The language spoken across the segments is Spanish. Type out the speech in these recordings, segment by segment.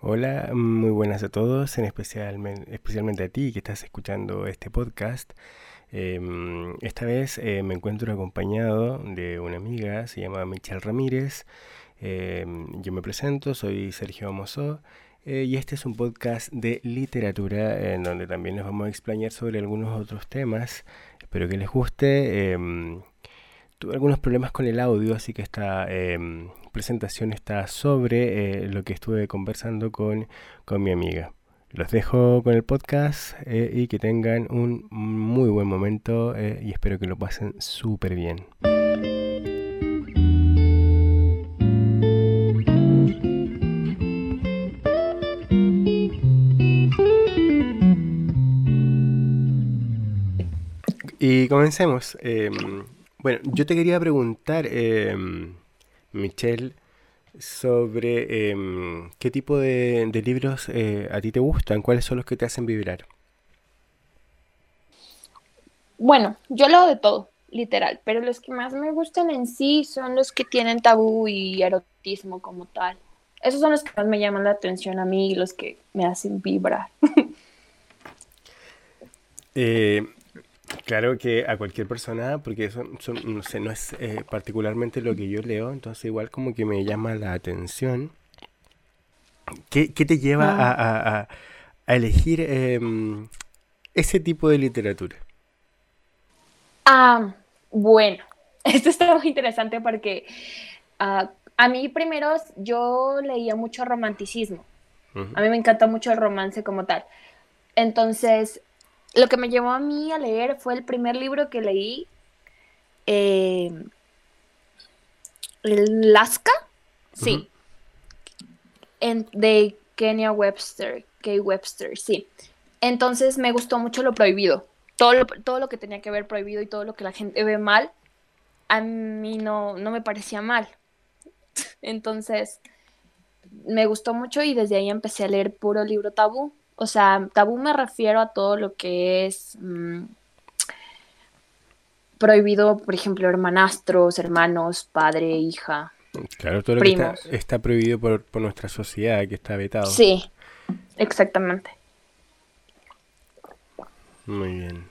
Hola, muy buenas a todos, en especial, especialmente a ti que estás escuchando este podcast. Em, esta vez eh, me encuentro acompañado de una amiga, se llama Michelle Ramírez. Em, yo me presento, soy Sergio Mozó eh, y este es un podcast de literatura en donde también nos vamos a explañar sobre algunos otros temas. Espero que les guste. Em, tuve algunos problemas con el audio, así que esta em, presentación está sobre eh, lo que estuve conversando con, con, mi amiga. Los dejo con el podcast eh, y que tengan un muy buen momento eh, y espero que lo pasen súper bien. Y comencemos. Em, bueno, yo te quería preguntar, em, Michelle, sobre em, qué tipo de, libros eh, a ti te gustan, cuáles son los que te hacen vibrar. Bueno, yo leo de todo, literal, pero los que más me gustan en sí son los que tienen tabú y erotismo como tal. Esos son los que más me llaman la atención a mí y los que me hacen vibrar. eh, Claro que a cualquier persona, porque eso no, sé, no es eh, particularmente lo que yo leo, entonces igual como que me llama la atención. ¿Qué, te lleva ah. a, elegir em, ese tipo de literatura? Ah, bueno, esto está muy interesante porque ah, a mí primero yo leía mucho romanticismo. A mí me encanta mucho el romance como tal. Entonces, lo que me llevó a mí a leer fue el primer libro que leí, eh, Lasca, sí, de Kenya Webster, Kay Webster, sí. Entonces me gustó mucho lo prohibido, todo lo, todo lo que tenía que ver prohibido y todo lo que la gente ve mal, a mí no, no me parecía mal. Entonces me gustó mucho y desde ahí empecé a leer puro libro tabú. O sea, tabú me refiero a todo lo que es mm, prohibido, por ejemplo, hermanastros, hermanos, padre, hija. Claro, todo lo que está, prohibido por, nuestra sociedad, que está vetado. Sí, exactamente. Muy bien.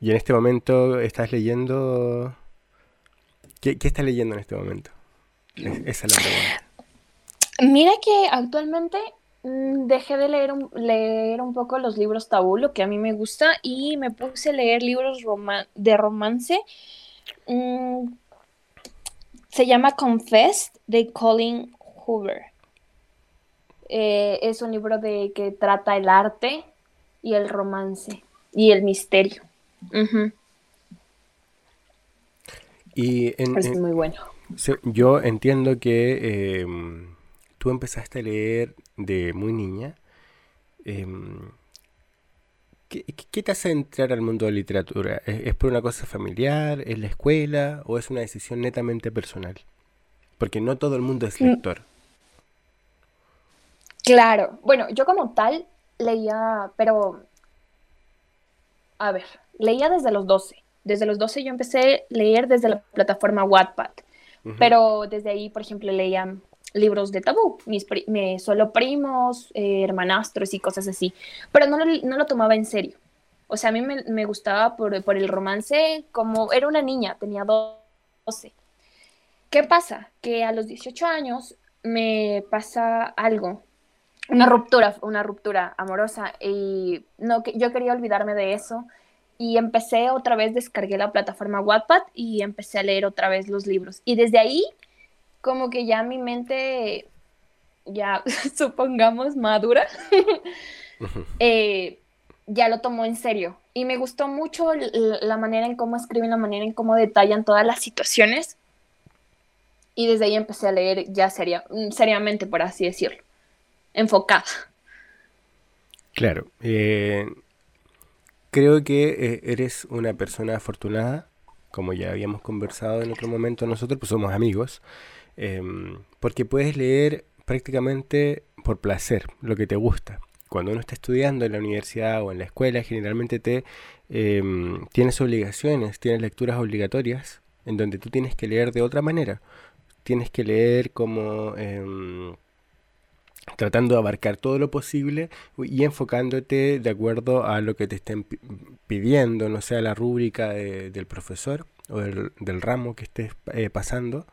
¿Y en este momento estás leyendo... ¿Qué, qué estás leyendo en este momento? esa es la pregunta. Mira que actualmente dejé de leer un, leer un poco los libros tabú, lo que a mí me gusta, y me puse a leer libros de romance. Mm, se llama Confessed de Colin Hoover. Eh, es un libro de que trata el arte y el romance y el misterio. y es muy bueno. Yo entiendo que em, tú empezaste a leer de muy niña. Em, ¿qué, te hace entrar al mundo de la literatura? ¿Es, por una cosa familiar? ¿Es la escuela? ¿O es una decisión netamente personal? Porque no todo el mundo es mm. lector. Claro. Bueno, yo como tal leía, pero... A ver, leía desde los 12. Desde los 12 yo empecé a leer desde la plataforma Wattpad. Pero desde ahí, por ejemplo, leía libros de tabú, mis solo primos, eh, hermanastros y cosas así, pero no lo, no lo, tomaba en serio. O sea, a mí me, me gustaba por, por, el romance como era una niña, tenía 12. ¿Qué pasa? Que a los 18 años me pasa algo, una ruptura, una ruptura amorosa y no, yo quería olvidarme de eso y empecé otra vez, descargué la plataforma Wattpad y empecé a leer otra vez los libros. Y desde ahí como que ya mi mente, ya supongamos madura, eh, ya lo tomó en serio. Y me gustó mucho la manera en cómo escriben, la manera en cómo detallan todas las situaciones. Y desde ahí empecé a leer ya seria, mm, seriamente, por así decirlo, enfocada. Claro. Eh, creo que eh, eres una persona afortunada, como ya habíamos conversado en otro momento nosotros, pues somos amigos. Em, porque puedes leer prácticamente por placer, lo que te gusta. Cuando uno está estudiando en la universidad o en la escuela, generalmente te em, tienes obligaciones, tienes lecturas obligatorias, en donde tú tienes que leer de otra manera. Tienes que leer como em, tratando de abarcar todo lo posible y enfocándote de acuerdo a lo que te estén pidiendo, no sea la rúbrica del profesor o del, ramo que estés eh, pasando.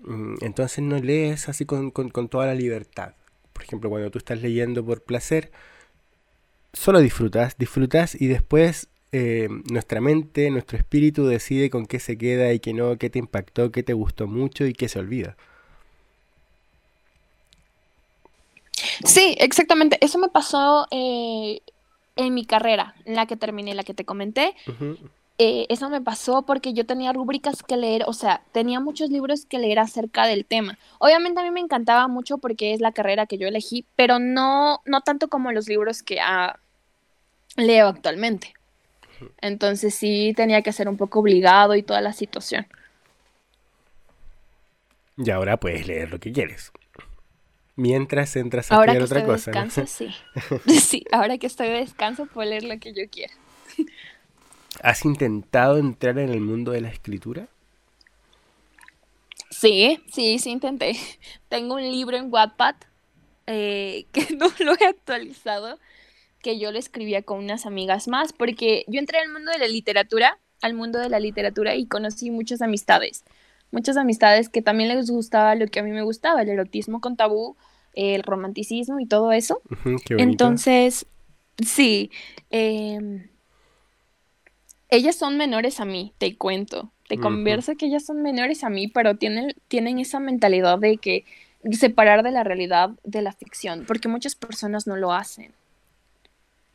Mm, entonces no lees así con, toda la libertad. Por ejemplo, cuando tú estás leyendo por placer, solo disfrutas, disfrutas y después eh, nuestra mente, nuestro espíritu decide con qué se queda y qué no, qué te impactó, qué te gustó mucho y qué se olvida. Sí, exactamente. Eso me pasó eh, en mi carrera, en la que terminé, la que te comenté. Eh, eso me pasó porque yo tenía rúbricas que leer, o sea, tenía muchos libros que leer acerca del tema. Obviamente a mí me encantaba mucho porque es la carrera que yo elegí, pero no, no tanto como los libros que ah, leo actualmente. Entonces sí tenía que ser un poco obligado y toda la situación. Y ahora puedes leer lo que quieres. Mientras entras a ahora estudiar otra cosa. Descanso, sí. sí, ahora que estoy de descanso puedo leer lo que yo quiera. ¿Has intentado entrar en el mundo de la escritura? Sí, sí, sí intenté. Tengo un libro en Wattpad eh, que no lo he actualizado, que yo lo escribía con unas amigas más, porque yo entré al mundo de la literatura, al mundo de la literatura y conocí muchas amistades, muchas amistades que también les gustaba lo que a mí me gustaba, el erotismo con tabú, el romanticismo y todo eso. Entonces, sí, eh, ellas son menores a mí, te cuento. Te converso que ellas son menores a mí, pero tienen, tienen esa mentalidad de que separar de la realidad de la ficción, porque muchas personas no lo hacen.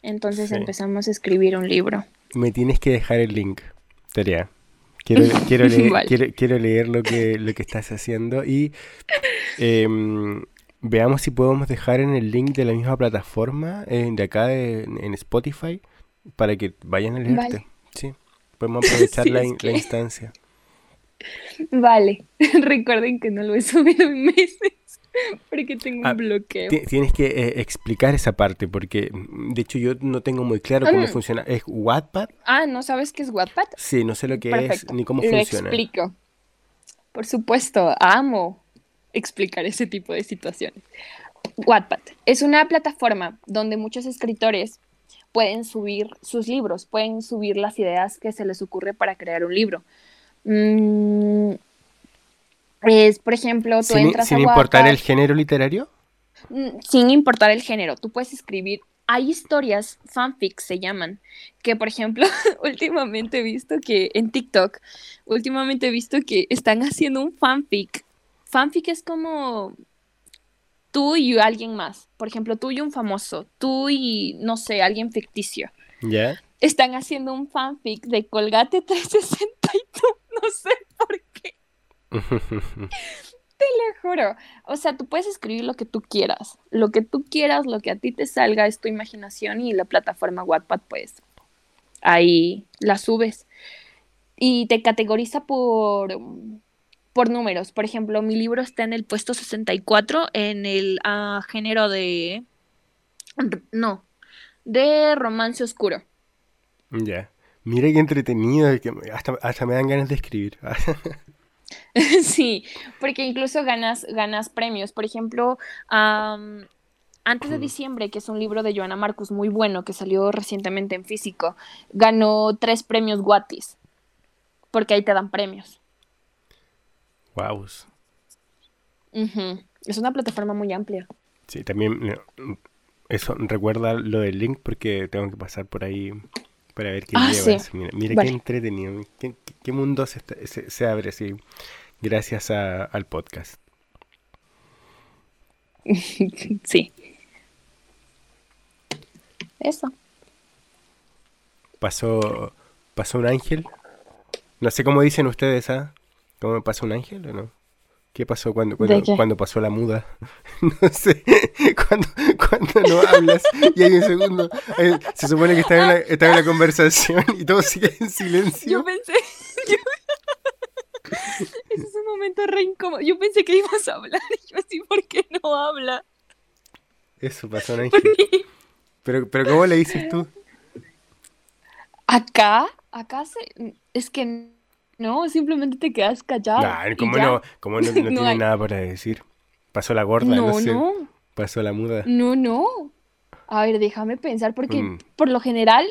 Entonces empezamos a escribir un libro. Me tienes que dejar el link, Teria. Quiero, quiero, leer, quiero, leer lo que, lo que estás haciendo y em, veamos si podemos dejar en el link de la misma plataforma eh, de acá en Spotify para que vayan a leerte. Sí, podemos aprovechar la, instancia. Vale, recuerden que no lo he subido en meses porque tengo un ah, bloqueo. Tienes que eh, explicar esa parte porque mm, de hecho yo no tengo muy claro cómo mm. funciona. ¿Es Wattpad? Ah, ¿no sabes qué es Wattpad? Sí, no sé lo que es ni cómo funciona. Lo explico. Por supuesto, amo explicar ese tipo de situaciones. Wattpad es una plataforma donde muchos escritores pueden subir sus libros, pueden subir las ideas que se les ocurre para crear un libro. Mm, es, por ejemplo, tú sin, entras sin importar el género literario. Mm, sin importar el género, tú puedes escribir. Hay historias, fanfics se llaman, que por ejemplo, últimamente he visto que en TikTok, últimamente he visto que están haciendo un fanfic. Fanfic es como tú y alguien más. Por ejemplo, tú y un famoso, tú y, no sé, alguien ficticio. ¿Ya? Están haciendo un fanfic de Colgate 360 y tú, no sé por qué. te lo juro. O sea, tú puedes escribir lo que tú quieras. Lo que tú quieras, lo que a ti te salga es tu imaginación y la plataforma Wattpad, pues ahí la subes. Y te categoriza por por números. Por ejemplo, mi libro está en el puesto 64 en el ah, género de... No, de romance oscuro. Ya. Mira qué entretenido, hasta, me dan ganas de escribir. sí, porque incluso ganas, ganas premios. Por ejemplo, antes de diciembre, que es un libro de Joana Marcus muy bueno que salió recientemente en físico, ganó tres premios Guatis, porque ahí te dan premios. Wow. Es una plataforma muy amplia. Sí, también eso recuerda lo del link porque tengo que pasar por ahí para ver qué ah, llevas. Mira, qué entretenido. Qué, mundo se, abre así gracias al podcast. sí. Eso. Pasó, pasó un ángel. No sé cómo dicen ustedes, ¿ah? ¿Cómo me pasó un ángel o no? ¿Qué pasó cuando, cuando, pasó la muda? no sé, cuando, cuando no hablas y hay un segundo, eh, se supone que está en, la, está en la conversación y todo sigue en silencio. Yo pensé, ese es un momento re incómodo. Yo pensé que ibas a hablar y yo así, ¿por qué no habla? Eso pasó un ángel. Pero, pero ¿cómo le dices tú? Acá, acá se, es que no, simplemente te quedas callado. ¿cómo no, cómo no, tiene nada para decir? Pasó la gorda, no, sé. No. pasó la muda. No, no. A ver, déjame pensar, porque Mm. por lo general,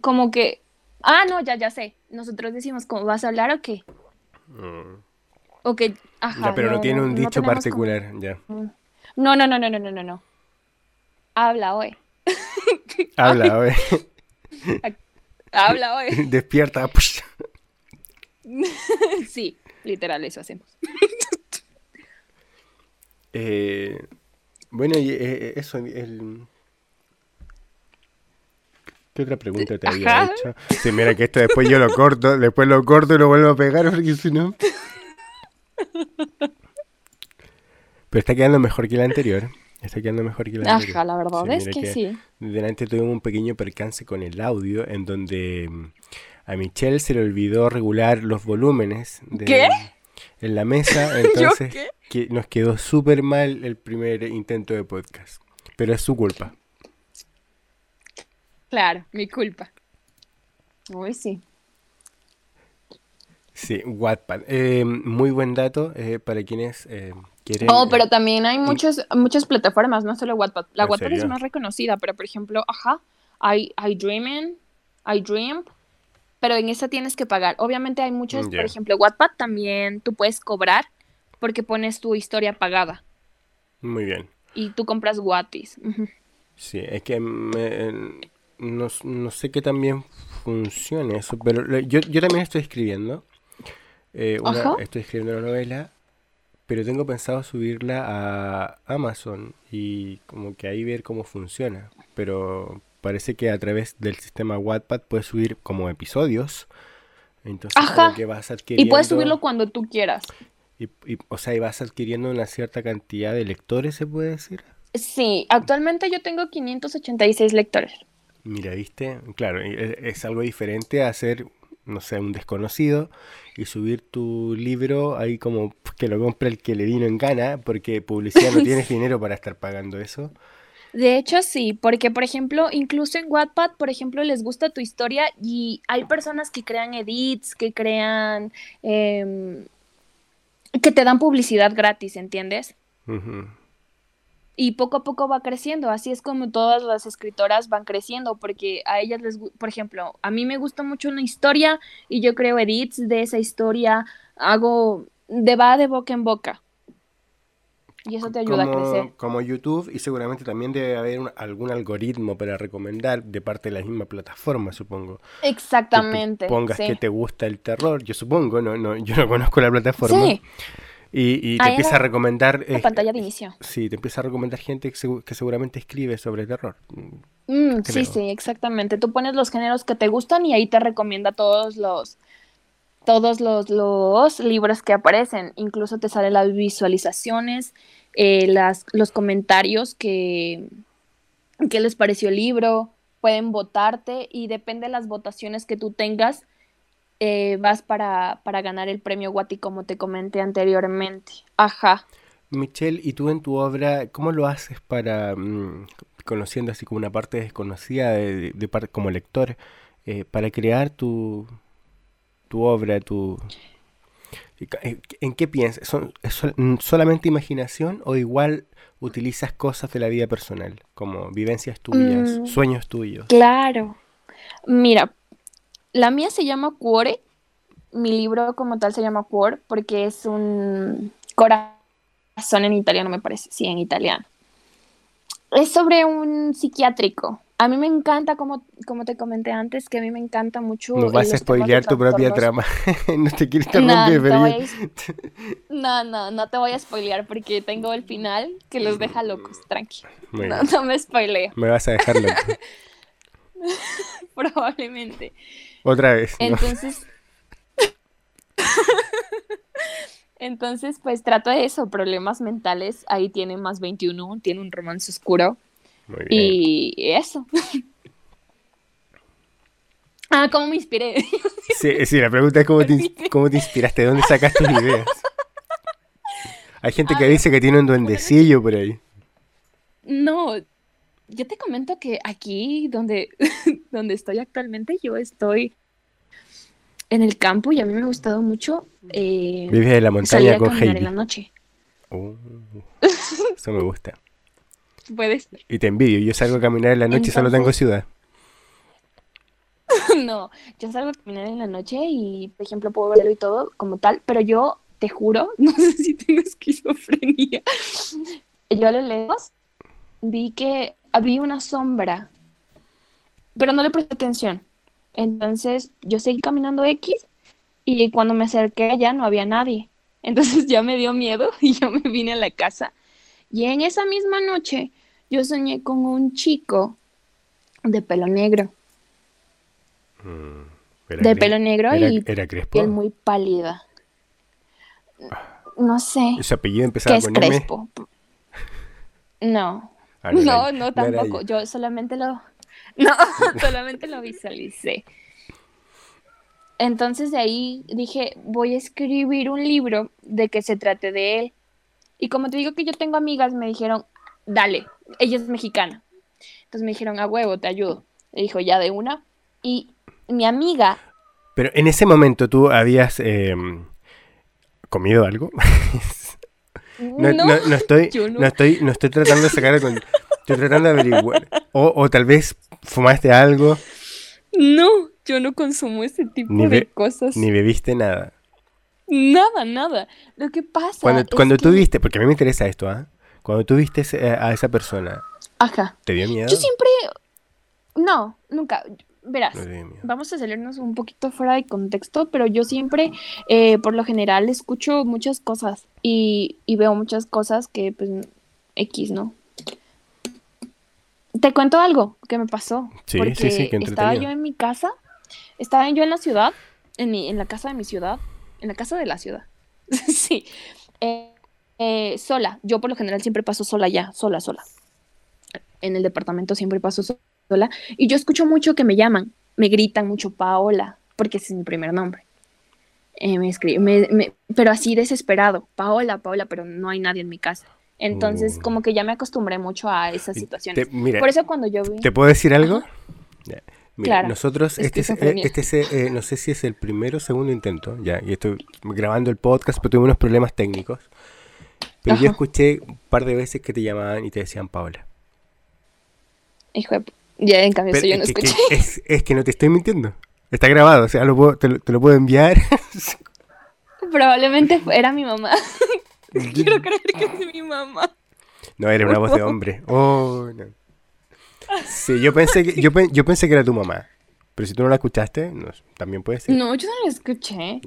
como que. Ah, no, ya, ya sé. Nosotros decimos, ¿cómo vas a hablar o qué? Mm. O que. Ajá. Ya, pero no, tiene un dicho tenemos como- particular, ya. No, no, no, no, no, no, no, no. Habla hoy. Habla, oye. Habla hoy. Despierta. sí, literal, eso hacemos. Eh, bueno, y eh, eso, el... ¿Qué otra pregunta te había hecho? Sí, mira que esto después yo lo corto, después lo corto y lo vuelvo a pegar porque si no... Pero está quedando mejor que la anterior. Está quedando mejor que la anterior. Ajá, la verdad Sí, es mira que, sí. Delante tuvimos un pequeño percance con el audio en donde a Michelle se le olvidó regular los volúmenes de, ¿Qué? en la mesa, entonces que nos quedó súper mal el primer intento de podcast. Pero es su culpa. Claro, mi culpa. Uy, sí. Sí, Wattpad. Eh, muy buen dato eh, para quienes eh, quieren... Oh, pero también hay muchas, muchas plataformas, no solo Wattpad. La ¿En Wattpad es más reconocida, pero por ejemplo, ajá, hay, hay Dreaming, hay Dream, pero en esa tienes que pagar. Obviamente hay muchas, Ya. por ejemplo, Wattpad también tú puedes cobrar porque pones tu historia pagada Muy bien. y tú compras Wattis. Sí, es que me- no, no sé qué tan bien funciona eso, pero yo, yo también estoy escribiendo. eh, una- estoy escribiendo una novela, pero tengo pensado subirla a Amazon y como que ahí ver cómo funciona. Pero parece que a través del sistema Wattpad puedes subir como episodios. Entonces Ajá. que vas Y adquiriendo... puedes subirlo cuando tú quieras. y- y- o sea, y vas adquiriendo una cierta cantidad de lectores, se puede decir. Sí, actualmente yo tengo 586 lectores. Mira, ¿viste? Claro, y e- es algo diferente a ser, no sé, un desconocido y subir tu libro ahí como que lo compra el que le vino en gana, porque publicidad no tienes dinero para estar pagando eso. De hecho, sí, porque por ejemplo, incluso en Wattpad, por ejemplo, les gusta tu historia y hay personas que crean edits, que crean, em, que te dan publicidad gratis, ¿entiendes? Y poco a poco va creciendo, así es como todas las escritoras van creciendo, porque a ellas les, por ejemplo, a mí me gusta mucho una historia y yo creo edits de esa historia, hago, de va de boca en boca. Y eso te ayuda a crecer. Como, YouTube y seguramente también debe haber un- algún algoritmo para recomendar de parte de la misma plataforma, supongo. Que Exactamente. pongas sí. que te gusta el terror, yo supongo, no, no, yo no conozco la plataforma. Sí, Y, y te Ahí empieza a recomendar... la eh, pantalla de inicio. Sí, te empieza a recomendar gente que, que seguramente escribe sobre terror. Mm, sí, sí, exactamente. Tú pones los géneros que te gustan y ahí te recomienda todos los todos los, libros que aparecen. Incluso te salen las visualizaciones, eh, las, los comentarios que, qué les pareció el libro. Pueden votarte y depende de las votaciones que tú tengas, eh, vas para, para ganar el premio Wati, como te comenté anteriormente. Ajá. Michelle, ¿y tú en tu obra, cómo lo haces para, mm, conociendo así como una parte desconocida de, de como lector, eh, para crear tu, tu obra, tu... ¿En en qué piensas? ¿Son, es mm, solamente imaginación o igual utilizas cosas de la vida personal, como vivencias tuyas, Mm. sueños tuyos? Claro. Mira, la mía se llama Cuore. Mi libro como tal se llama Cuore porque es un corazón en italiano, me parece. Sí, en italiano. Es sobre un psiquiátrico. A mí me encanta, como, como te comenté antes, que a mí me encanta mucho. Eh, vas a spoilear tu propia trama. no te quiero No, interrumpir, no, a- no, no, no te voy a spoilear porque tengo el final que los deja locos. Tranqui. No, no me spoileo, me vas a dejar loco. probablemente. Otra vez. ¿no? Entonces, entonces, pues trato de eso, problemas mentales. Ahí tiene más 21, tiene un romance oscuro Muy bien. y eso. Ah, ¿cómo me inspiré? Sí, sí, la pregunta es cómo te, cómo te inspiraste, ¿de dónde sacas tus ideas? Hay gente que Ah, dice que tiene un duendecillo por ahí. No, yo te comento que aquí donde, donde estoy actualmente, yo estoy en el campo y a mí me ha gustado mucho eh, Vives en la salir montaña a con caminar en Heidi. la noche. Uh, eso me gusta. Puede ser. Y te envidio, yo salgo a caminar en la noche y solo tengo ciudad. no, yo salgo a caminar en la noche y, por ejemplo, puedo verlo y todo como tal, pero yo te juro, no sé si tengo esquizofrenia. Yo a lo lejos vi que había una sombra, pero no le presté atención. Entonces yo seguí caminando X y cuando me acerqué allá no había nadie. Entonces ya me dio miedo y yo me vine a la casa. Y en esa misma noche yo soñé con un chico de pelo negro. Mm, de pelo negro era, y era Crespo. piel muy pálida. No sé Su apellido qué empezaba es con M. Crespo. No, Ah, no, no, era tampoco. Yo solamente lo, no, solamente lo visualicé. Entonces de ahí dije, voy a escribir un libro de que se trate de él. Y como te digo que yo tengo amigas, me dijeron, dale, ella es mexicana. Entonces me dijeron, a huevo, te ayudo. Le dijo, ya de una. Y mi amiga, Pero en ese momento tú habías em, comido algo. No, no, no- no estoy, no. estoy, no estoy tratando de sacar con, estoy tratando de averiguar. O, o tal vez fumaste algo, no, yo no consumo ese tipo Ni de cosas. ni bebiste nada. Nada, nada. Lo que pasa Cuando, es cuando tú que- viste, porque a mí me interesa esto, ¿ah? Cuando tú viste ese- a esa persona, Ajá. ¿te dio miedo? Yo siempre... No, nunca. Verás, No vamos a salirnos un poquito fuera de contexto, pero yo siempre, eh, por lo general, escucho muchas cosas y, y veo muchas cosas que, pues, X, ¿no? Te cuento algo que me pasó. Sí, porque sí, sí, qué estaba yo en mi casa, estaba yo en la ciudad, en, mi, en la casa de mi ciudad, en la casa de la ciudad. sí. Eh, eh, sola. Yo por lo general siempre paso sola ya, sola, sola. En el departamento siempre paso so- sola. Y yo escucho mucho que me llaman, me gritan mucho Paola, porque ese es mi primer nombre. Eh, me escri- me- me- pero así desesperado, Paola, Paola, pero no hay nadie en mi casa. Entonces, Mm. como que ya me acostumbré mucho a esas situaciones. te- mira, Por eso cuando yo vi... ¿te puedo decir algo? Mira, Claro, nosotros, este es, eh, este es, eh, no sé si es el primero o segundo intento, ya, y estoy grabando el podcast, pero tuve unos problemas técnicos. Pero yo escuché un par de veces que te llamaban y te decían Paola. Hijo de... Ya, en cambio, Pero eso yo no que, escuché. que- es, es que no te estoy mintiendo. Está grabado, o sea, lo puedo- te, lo, te lo puedo enviar. Probablemente era mi mamá. Quiero creer que es mi mamá. No, era una voz de hombre. Oh, no. Sí, yo pensé que, yo, yo pensé que era tu mamá. Pero si tú no la escuchaste, no, también puede ser. No, yo no lo escuché.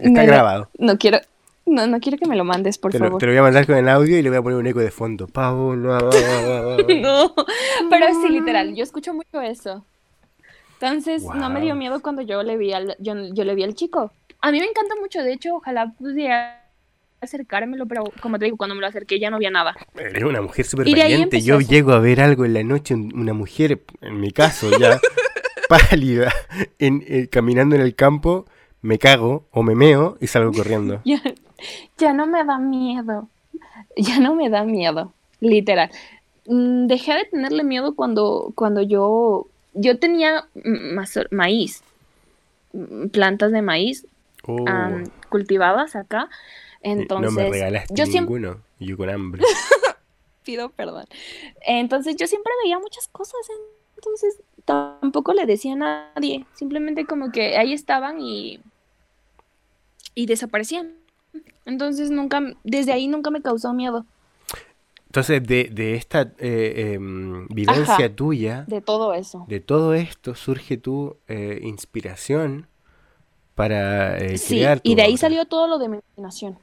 Está, grabado. No quiero... No, no quiero que me lo mandes, por Te lo, favor. te lo voy a mandar con el audio y le voy a poner un eco de fondo. Paola. No, pero sí, literal, yo escucho mucho eso. Entonces, no me dio miedo cuando yo le vi al, yo, yo le vi al chico. A mí me encanta mucho, de hecho, ojalá pudiera acercármelo, pero como te digo, cuando me lo acerqué ya no había nada. Eres una mujer súper valiente. Yo eso. llego a ver algo en la noche, un- una mujer, en mi caso, ya pálida, en, eh, caminando en el campo, me cago o me meo y salgo corriendo. ya no me da miedo. Ya no me da miedo, literal. Mm, Dejé de tenerle miedo cuando, cuando yo, yo tenía maíz, plantas de maíz Oh, cultivadas acá. Entonces, no me regalaste yo ninguno. Yo con hambre. pido perdón. Entonces yo siempre veía muchas cosas, entonces tampoco le decía a nadie, simplemente como que ahí estaban y, y desaparecían. Entonces nunca, desde ahí nunca me causó miedo Entonces, de, de esta eh, em, vivencia Ajá. tuya, de todo eso. de todo esto, surge tu eh, inspiración para eh, Sí, crear tu y de ahí salió todo lo de mi imaginación.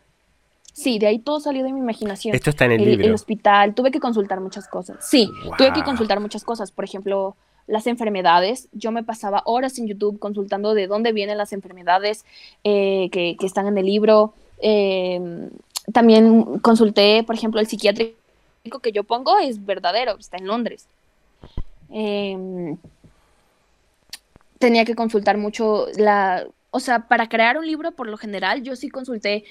Sí, de ahí todo salió de mi imaginación. Esto está en el, el, libro. el hospital, tuve que consultar muchas cosas. Sí, tuve que consultar muchas cosas. Por ejemplo, las enfermedades. Yo me pasaba horas en YouTube consultando de dónde vienen las enfermedades eh, que, que están en el libro. Eh, también consulté, por ejemplo, el psiquiátrico que yo pongo es verdadero, está en Londres. Eh, tenía que consultar mucho la, o sea, para crear un libro, por lo general, yo sí consulté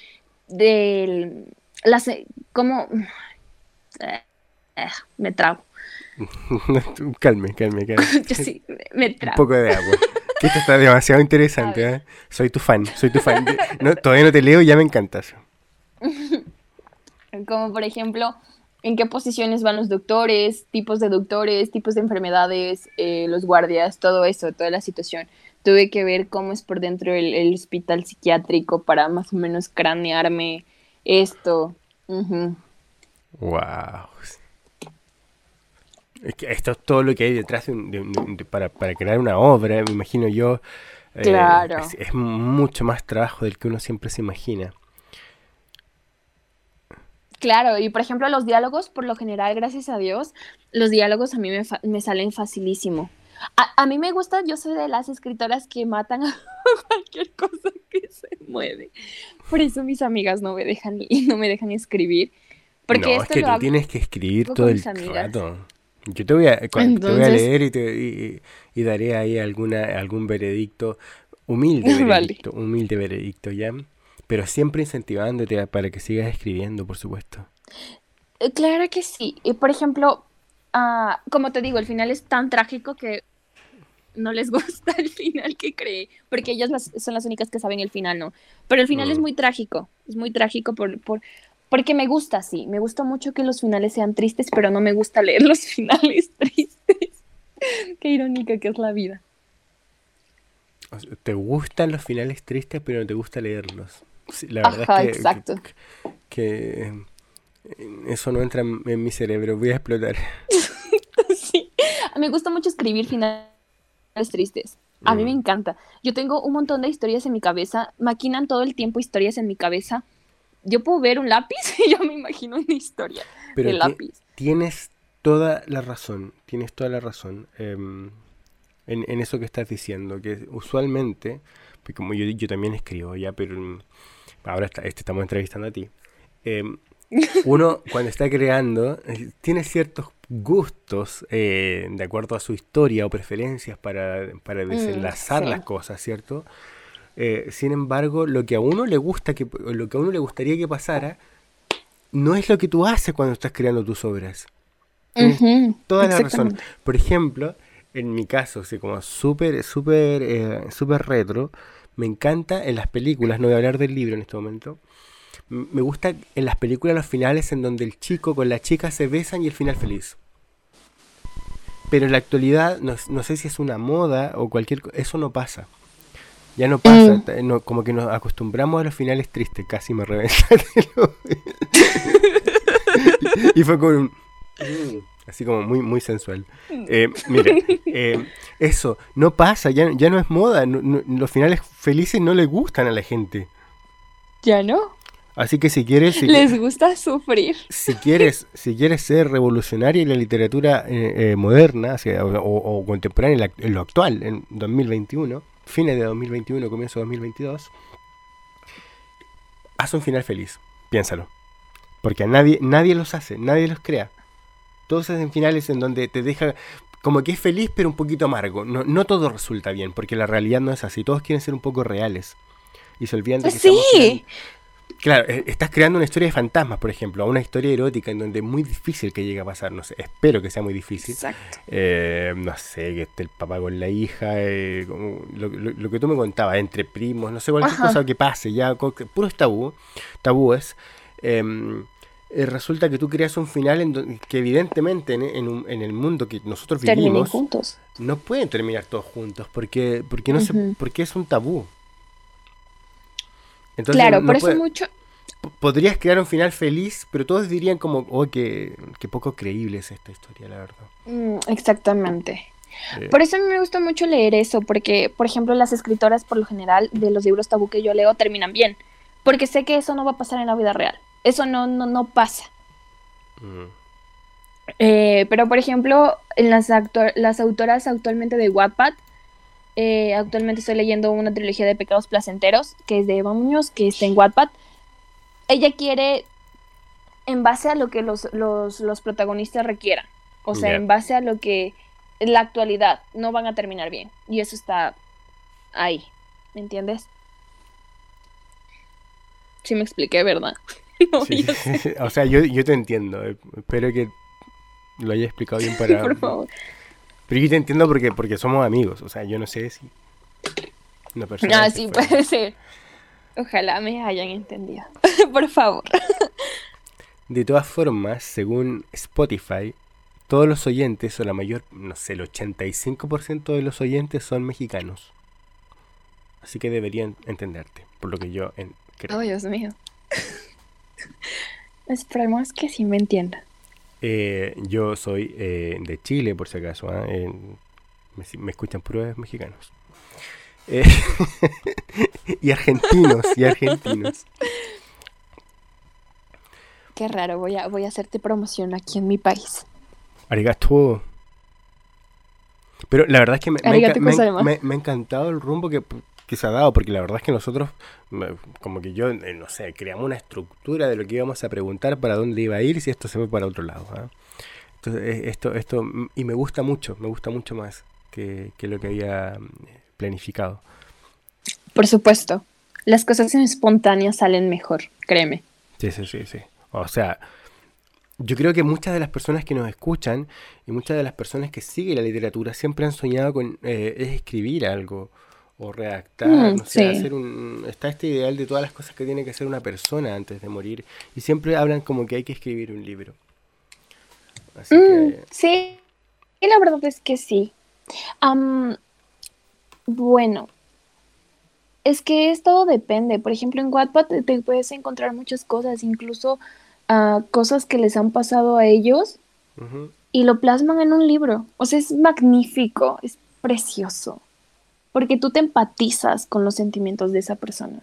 del, las, cómo, eh, me trago, calme, calme, calme. yo sí, me Un trago. poco de agua. Que esto está demasiado interesante. ¿eh? Soy tu fan, soy tu fan. No, todavía no te leo y ya me encantas. Como por ejemplo, en qué posiciones van los doctores, tipos de doctores, tipos de enfermedades, eh, los guardias, todo eso, toda la situación. Tuve que ver cómo es por dentro el, hospital psiquiátrico para más o menos cranearme esto. Wow. Es que esto es todo lo que hay detrás para, crear una obra, me imagino yo. Eh, claro. es, mucho más trabajo del que uno siempre se imagina. Claro, y por ejemplo los diálogos, por lo general, gracias a Dios, los diálogos a mí me, salen facilísimo. A, mí me gusta, yo soy de las escritoras que matan a cualquier cosa que se mueve. Por eso mis amigas no me dejan, no me dejan escribir. Porque no, es que tú tienes que escribir todo el rato. Yo te voy a, voy a leer y, te, y, daré ahí alguna, algún veredicto, humilde veredicto, humilde veredicto, ¿ya? Pero siempre incentivándote para que sigas escribiendo, por supuesto. Eh, claro que sí. Y por ejemplo, uh, como te digo, el final es tan trágico que no les gusta el final que cree, porque ellas son las únicas que saben el final, ¿no? Pero el final es mm. muy trágico, es muy trágico por, por, porque me gusta, sí, me gusta mucho que los finales sean tristes, pero no me gusta leer los finales tristes. Qué irónica que es la vida. ¿Te gustan los finales tristes, pero no te gusta leerlos? la verdad es que, exacto. Que, eh, eso no entra en, mi cerebro, voy a explotar. sí, me gusta mucho escribir finales tristes. A mí me mm. encanta. Yo tengo un montón de historias en mi cabeza, maquinan todo el tiempo historias en mi cabeza. Yo puedo ver un lápiz y yo me imagino una historia Pero lápiz. Tienes toda la razón, tienes toda la razón em, en, en, eso que estás diciendo, que usualmente, pues como yo, yo también escribo ya, pero ahora está, este estamos entrevistando a ti, em, uno cuando está creando eh, tiene ciertos gustos eh, de acuerdo a su historia o preferencias para, para mm, desenlazar las cosas, ¿cierto? Eh, sin embargo, lo que a uno le gusta, que, lo que a uno le gustaría que pasara, no es lo que tú haces cuando estás creando tus obras. toda la razón. Por ejemplo, en mi caso, así como súper, súper, súper retro, me encanta en las películas, no voy a hablar del libro en este momento, me gusta en las películas los finales en donde el chico con la chica se besan y el final feliz. Pero en la actualidad, no, sé si es una moda o cualquier cosa, eso no pasa. Ya no pasa, mm. como que nos acostumbramos a los finales tristes, casi me reventa. y fue con un... Así como muy, muy sensual. Eh, mire, eh, eso no pasa, ya, ya no es moda. los finales felices no le gustan a la gente. ¿Ya no? Así que si quieres... Les gusta sufrir. Si quieres, si quieres ser revolucionario en la literatura eh, moderna o, contemporánea en, lo actual, en 2021, fines de 2021, comienzo de 2022, haz un final feliz. Piénsalo. Porque a nadie, nadie los hace, nadie los crea todos hacen finales en donde te deja como que es feliz pero un poquito amargo. No, no todo resulta bien, porque la realidad no es así. Todos quieren ser un poco reales. Y se olvidan de que Sí. Claro, eh, estás creando una historia de fantasmas, por ejemplo, una historia erótica en donde es muy difícil que llegue a pasar, no sé, espero que sea muy difícil. Exacto. Eh, no sé, que esté el papá con la hija, eh, lo, que tú me contabas, entre primos, no sé, cualquier cosa que pase, ya, puros tabú, tabúes. Em, eh, resulta que tú creas un final en que evidentemente en, en, el mundo que nosotros vivimos juntos. no pueden terminar todos juntos porque porque no porque es un tabú. Entonces, claro, por eso mucho podrías crear un final feliz, pero todos dirían como, oh, que, poco creíble es esta historia, la verdad. Mm, exactamente. Eh. Por eso a mí me gusta mucho leer eso, porque, por ejemplo, las escritoras, por lo general, de los libros tabú que yo leo, terminan bien, porque sé que eso no va a pasar en la vida real. Eso no, no, no pasa. Mm. Eh, pero, por ejemplo, en las, las autoras actualmente de Wattpad, eh, actualmente estoy leyendo una trilogía de pecados placenteros, que es de Eva Muñoz, que está en Wattpad. Ella quiere, en base a lo que los, protagonistas requieran, o sea, en base a lo que en la actualidad no van a terminar bien. Y eso está ahí, ¿me entiendes? Sí me expliqué, ¿verdad? o sea, yo, te entiendo. Eh, espero que lo haya explicado bien para. por favor. Pero yo te entiendo porque, porque somos amigos. O sea, yo no sé si. Una persona. Ah, sí, puede ser. Ojalá me hayan entendido. por favor. De todas formas, según Spotify, todos los oyentes, o la mayor, no sé, el 85% de los oyentes son mexicanos. Así que deberían entenderte, por lo que yo en, creo. Oh, Dios mío. Esperemos que sí me entienda. Eh, yo soy eh, de Chile, por si acaso. ¿ah? me, escuchan puros mexicanos. Eh, y argentinos, y argentinos. Qué raro, voy a, voy a hacerte promoción aquí en mi país. Arigato. Pero la verdad es que me, ha encantado el rumbo que, se ha dado, porque la verdad es que nosotros, como que yo, eh, no sé, creamos una estructura de lo que íbamos a preguntar para dónde iba a ir si esto se fue para otro lado. ¿ah? Entonces, esto, esto, y me gusta mucho, me gusta mucho más que, que lo que había mm, planificado. Por supuesto, las cosas espontáneas salen mejor, créeme. Sí, sí, sí, sí. O sea, yo creo que muchas de las personas que nos escuchan y muchas de las personas que siguen la literatura siempre han soñado con eh, escribir algo o redactar, mm, no sé, hacer un... Está este ideal de todas las cosas que tiene que hacer una persona antes de morir y siempre hablan como que hay que escribir un libro. Así mm, Sí, y la verdad es que sí. bueno, es que esto depende. Por ejemplo, en Wattpad te puedes encontrar muchas cosas, incluso cosas que les han pasado a ellos y lo plasman en un libro. O sea, es magnífico, es precioso, porque tú te empatizas con los sentimientos de esa persona.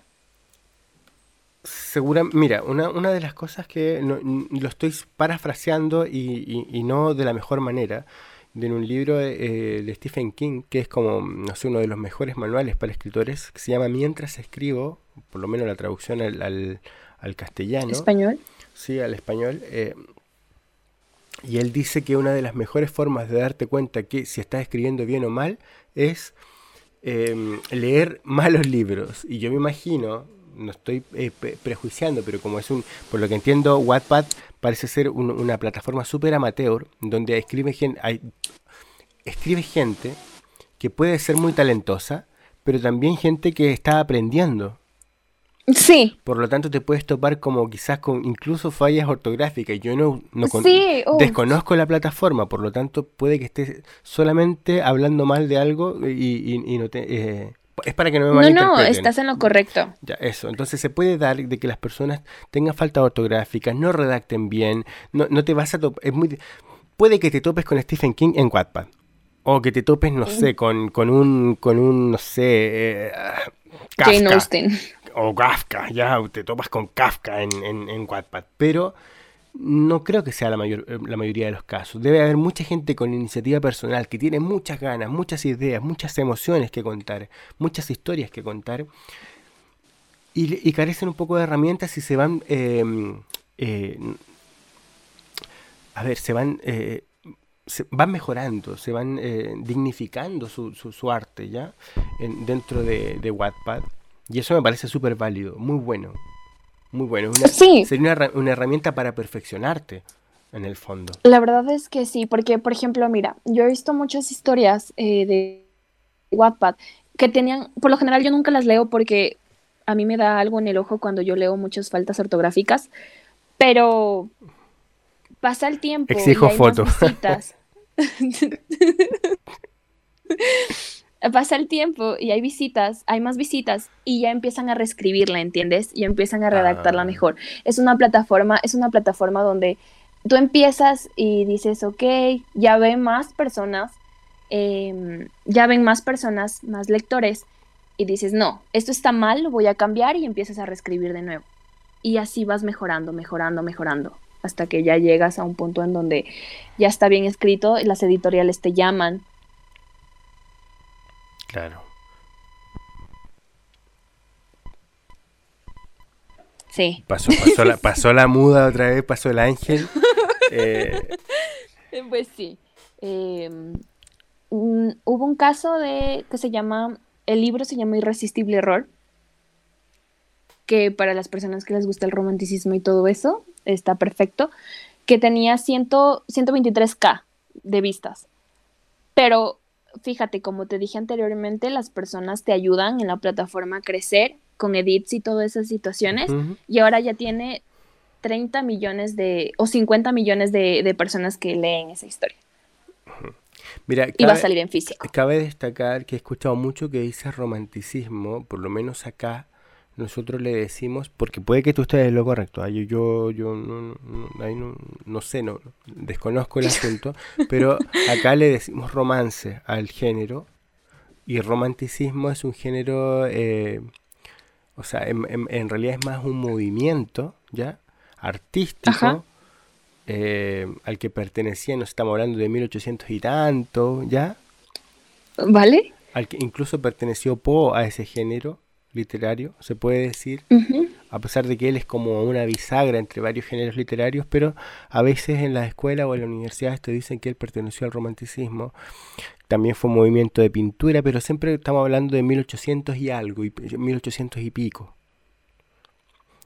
Segura, mira, una, una de las cosas que lo estoy parafraseando y, no de la mejor manera, de un libro eh, de Stephen King, que es como, no sé, uno de los mejores manuales para escritores, que se llama Mientras escribo, por lo menos la traducción al, al, al castellano. ¿Español? sí, al español. Eh, y él dice que una de las mejores formas de darte cuenta que si estás escribiendo bien o mal es em, leer malos libros. Y yo me imagino, no estoy eh, prejuiciando, pero como es un, por lo que entiendo, Wattpad parece ser una plataforma súper amateur, donde escribe gente, hay, escribe gente que puede ser muy talentosa, pero también gente que está aprendiendo. Sí. Por lo tanto, te puedes topar como quizás con incluso fallas ortográficas. Yo no, no desconozco la plataforma, por lo tanto, puede que estés solamente hablando mal de algo y, y, no te... Eh, es para que no me malinterpreten. No, no, estás en lo correcto. Ya, eso. Entonces se puede dar de que las personas tengan falta ortográfica, no redacten bien, no, no te vas a topar... Es muy... Puede que te topes con Stephen King en Wattpad. O que te topes, no sé, con, con un, con un, no sé, eh, Jane Austen o Kafka, ya te topas con Kafka en, en, en Wattpad, pero no creo que sea la, mayor, eh, la mayoría de los casos. Debe haber mucha gente con iniciativa personal que tiene muchas ganas, muchas ideas, muchas emociones que contar, muchas historias que contar y, carecen un poco de herramientas y se van, em, eh, a ver, se van, eh, se van mejorando, se van dignificando su, su, arte ya dentro de, de Wattpad y eso me parece súper válido, muy bueno. Muy bueno. Una, Sería una, herramienta para perfeccionarte, en el fondo. La verdad es que sí, porque, por ejemplo, mira, yo he visto muchas historias eh, de Wattpad que tenían, por lo general yo nunca las leo porque a mí me da algo en el ojo cuando yo leo muchas faltas ortográficas, pero pasa el tiempo. Exijo y hay foto. pasa el tiempo y hay visitas, hay más visitas y ya empiezan a reescribirla, ¿entiendes? Y empiezan a redactarla ah. mejor. Es una plataforma, es una plataforma donde tú empiezas y dices, ok, ya ven más personas, em, ya ven más personas, más lectores, y dices, no, esto está mal, lo voy a cambiar y empiezas a reescribir de nuevo. Y así vas mejorando, mejorando, mejorando, hasta que ya llegas a un punto en donde ya está bien escrito, las editoriales te llaman Claro. Sí. Pasó, la, pasó la muda otra vez, pasó el ángel. Eh, pues sí. Em, hubo un caso de que se llama, el libro se llama Irresistible Error, que para las personas que les gusta el romanticismo y todo eso, está perfecto, que tenía 123k de vistas. Pero fíjate, como te dije anteriormente, las personas te ayudan en la plataforma a crecer con edits y todas esas situaciones. Y ahora ya tiene 30 millones de, o 50 millones de, personas que leen esa historia. Mira, y va a salir en físico. Cabe destacar que he escuchado mucho que dice romanticismo, por lo menos acá nosotros le decimos, porque puede que tú estés lo correcto, yo, yo, yo no, no, no, sé, no, desconozco el asunto, pero acá le decimos romance al género y romanticismo es un género, eh, o sea, en, en, realidad es más un movimiento, ¿ya? Artístico. Eh, al que pertenecía, nos estamos hablando de 1800 y tanto, ¿ya? ¿Vale? Al que incluso perteneció Poe a ese género, literario, se puede decir, a pesar de que él es como una bisagra entre varios géneros literarios, pero a veces en la escuela o en la universidad te dicen que él perteneció al romanticismo. También fue un movimiento de pintura, pero siempre estamos hablando de 1800 y algo, y 1800 y pico,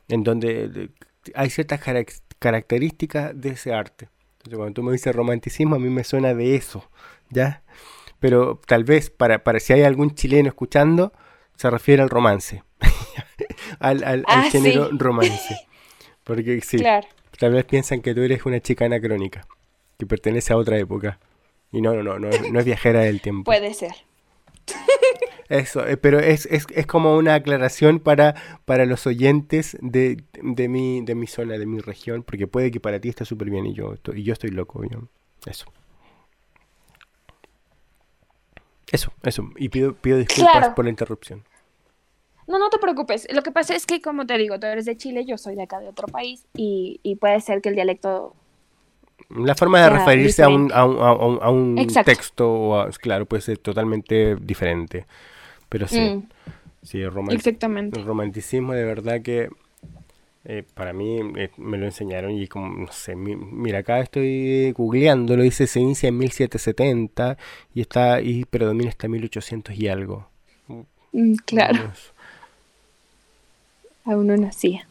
en donde hay ciertas características de ese arte. Entonces, cuando tú me dices romanticismo, a mí me suena de eso, ¿ya? Pero tal vez para, para si hay algún chileno escuchando, se refiere al romance, al, al, ah, género romance. Porque sí, tal vez piensan que tú eres una chica anacrónica, que pertenece a otra época. Y no, no, no, no, no es viajera del tiempo. Puede ser. Eso, eh, pero es, es, es, como una aclaración para, para los oyentes de, de, mi, de mi zona, de mi región, porque puede que para ti esté súper bien y yo, y yo estoy loco. Eso. Eso, eso. Y pido, pido disculpas por la interrupción. No, no te preocupes. Lo que pasa es que, como te digo, tú eres de Chile, yo soy de acá de otro país y, y puede ser que el dialecto... La forma de referirse a un, a un, a un, texto, claro, puede ser totalmente diferente. Pero sí, mm. sí el, Exactamente. el romanticismo de verdad que eh, para mí eh, me lo enseñaron y como, no sé, mira, acá estoy googleando, lo dice, se inicia en 1770 y está, y predomina hasta 1800 y algo. Mm, claro. Aún no nacía.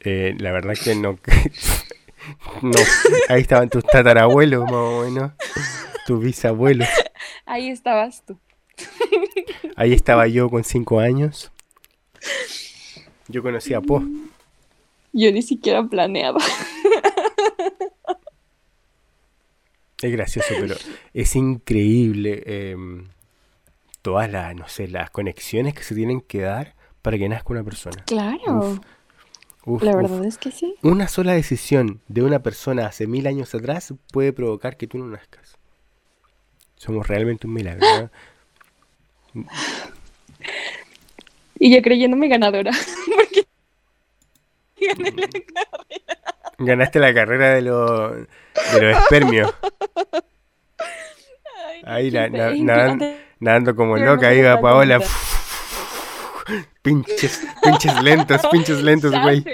Eh, la verdad que no, no. Ahí estaban tus tatarabuelos, más o menos. Tus bisabuelos. Ahí estabas tú. Ahí estaba yo con cinco años. Yo conocí a Po. Yo ni siquiera planeaba. Es gracioso, pero es increíble em, todas las, no sé, las conexiones que se tienen que dar para que nazca una persona. Claro. la verdad es que sí. Una sola decisión de una persona hace mil años atrás puede provocar que tú no nazcas. Somos realmente un milagro. Y yo creyéndome ganadora. Porque gané la carrera. Ganaste la carrera de, lo, de los espermios. Ahí nadando, como loca, iba Paola. pinches, pinches lentos, pinches lentos, güey.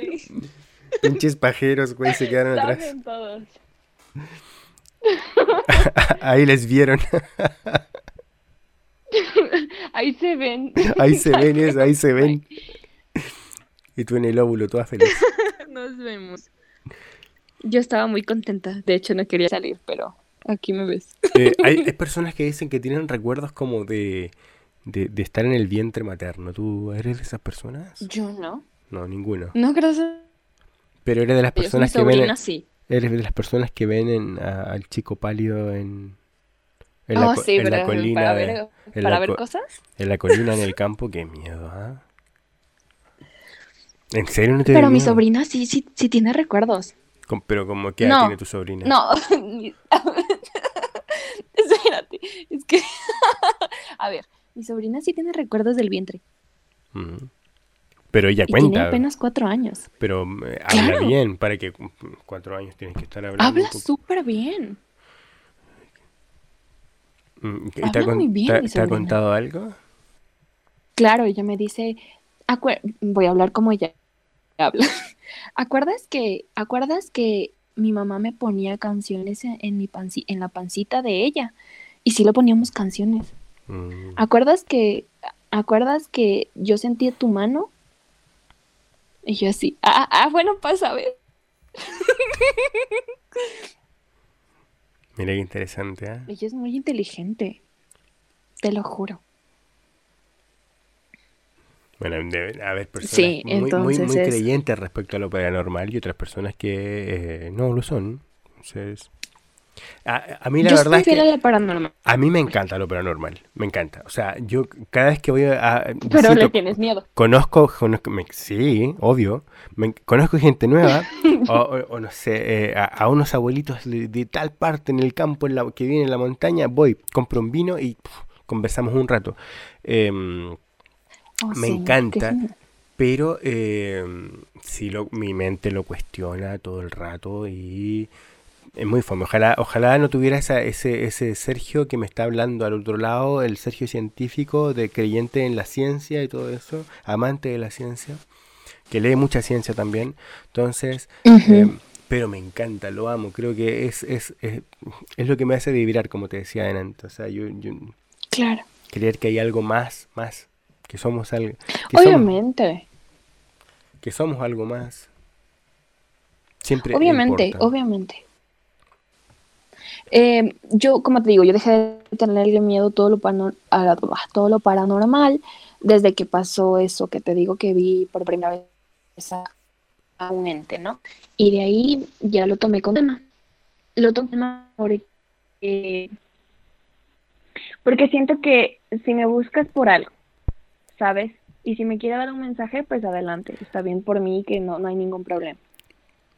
Pinches pajeros, güey, se quedaron atrás. Ahí les vieron. Ahí se ven. Ahí se ven eso, ahí se ven. Y tú en el óvulo, toda feliz. Nos vemos. Yo estaba muy contenta. De hecho, no quería salir, pero aquí me ves. Eh, hay, personas que dicen que tienen recuerdos como de, de, estar en el vientre materno. ¿Tú eres de esas personas? Yo no. No, ninguno. No, gracias. Pero eres de las personas que ven. Eres de las personas que ven al chico pálido en, en, la, oh, en la, colina. Para, ver, para ver cosas. En la colina, en el campo, qué miedo, ¿ah? ¿En serio no te Pero mi sobrina sí, sí, sí tiene recuerdos. pero como qué edad tiene tu sobrina? No. Espérate, es que a ver, mi sobrina sí tiene recuerdos del vientre. Pero ella cuenta. Tiene apenas cuatro años. Pero eh, habla bien, para que cuatro años tienes que estar hablando. Habla súper bien. Mm, ¿Te, ha, muy bien, ¿te, ha contado algo? Claro, ella me dice, voy a hablar como ella habla. ¿Acuerdas que, acuerdas que mi mamá me ponía canciones en, mi en la pancita de ella? Y sí le poníamos canciones. Mm. ¿Acuerdas que, acuerdas que yo sentí tu mano? Y yo así, ah, ah bueno, pasa a ver. Mira qué interesante, ¿eh? Ella es muy inteligente. Te lo juro. Bueno, debe haber personas Sí, muy, muy, muy es- creyentes respecto a lo paranormal y otras personas que eh, no lo son. Entonces, a, a mí la Yo verdad es que a la paranormal. a mí me encanta lo paranormal, me encanta. O sea, yo cada vez que voy a... Pero le tienes miedo. Conozco, conozco- me- sí, obvio. Me- conozco gente nueva, o, o- o no sé, eh, a, a unos abuelitos de, de tal parte en el campo en la, que viene en la montaña, voy, compro un vino y conversamos un rato. Em, Oh, Me sí, encanta. pero em, sí, lo, mi mente lo cuestiona todo el rato y es muy fome. Ojalá, ojalá no tuviera esa, ese, ese Sergio que me está hablando al otro lado, el Sergio científico, de creyente en la ciencia y todo eso, amante de la ciencia, que lee mucha ciencia también. Entonces, em, pero me encanta, lo amo. Creo que es, es, es, es lo que me hace vibrar, como te decía antes. O sea, yo, yo Claro. creer que hay algo más, más, que somos algo, que somos, Obviamente. que somos algo más. Siempre Obviamente, obviamente. Eh, yo, como te digo, yo dejé de tenerle miedo todo lo a todo lo paranormal desde que pasó eso que te digo que vi por primera vez a, un ente, ¿no? Y de ahí ya lo tomé con tema. Lo tomé porque, porque siento que si me buscas por algo, ¿sabes? Y si me quiere dar un mensaje, pues adelante. Está bien por mí que no, no hay ningún problema.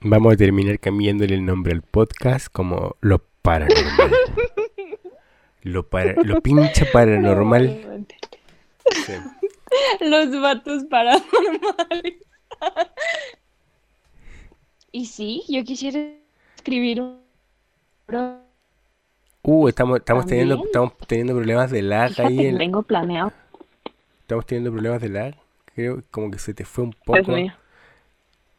Vamos a terminar cambiándole el nombre al podcast como lo paranormal. lo, para, lo pincha paranormal. Sí. Los vatos paranormales. y sí, yo quisiera escribir un. Uh, estamos, estamos teniendo, estamos teniendo problemas de lag Fíjate, ahí. en- tengo planeado. estamos teniendo problemas de lag. Creo como que se te fue un Dios poco. mío,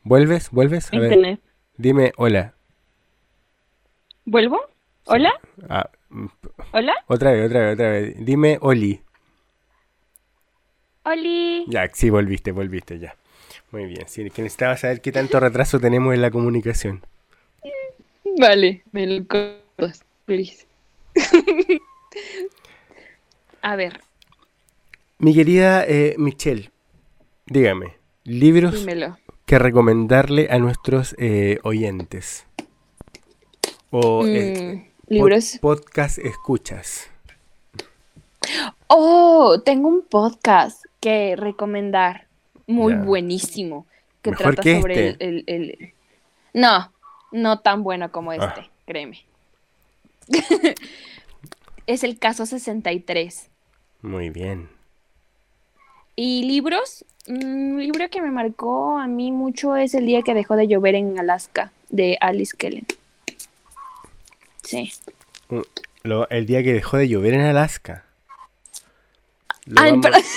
¿Vuelves? ¿Vuelves? A ver, dime hola. ¿Vuelvo? ¿Hola? Ah, mm, ¿Hola? otra vez, otra vez, otra vez. Dime Oli. ¡Oli! Ya, sí, volviste, volviste, ya. Muy bien. Sí, que necesitaba saber qué tanto retraso tenemos en la comunicación. Vale, me lo cortas. Feliz. A ver, Mi querida eh, Michelle, dígame, libros dímelo. que recomendarle a nuestros eh, oyentes. O eh, Mm, libros. pod- podcast escuchas. Oh, tengo un podcast que recomendar. Muy buenísimo. Que Mejor trata que sobre este. el, el- el- No, no tan bueno como Ah. este, créeme. es el caso 63. Muy bien. ¿Y libros? Mm, Un libro que me marcó a mí mucho es El día que dejó de llover en Alaska, de Alice Kellen. Sí. Mm, lo- el día que dejó de llover en Alaska. Lo Ay, vamos- pero-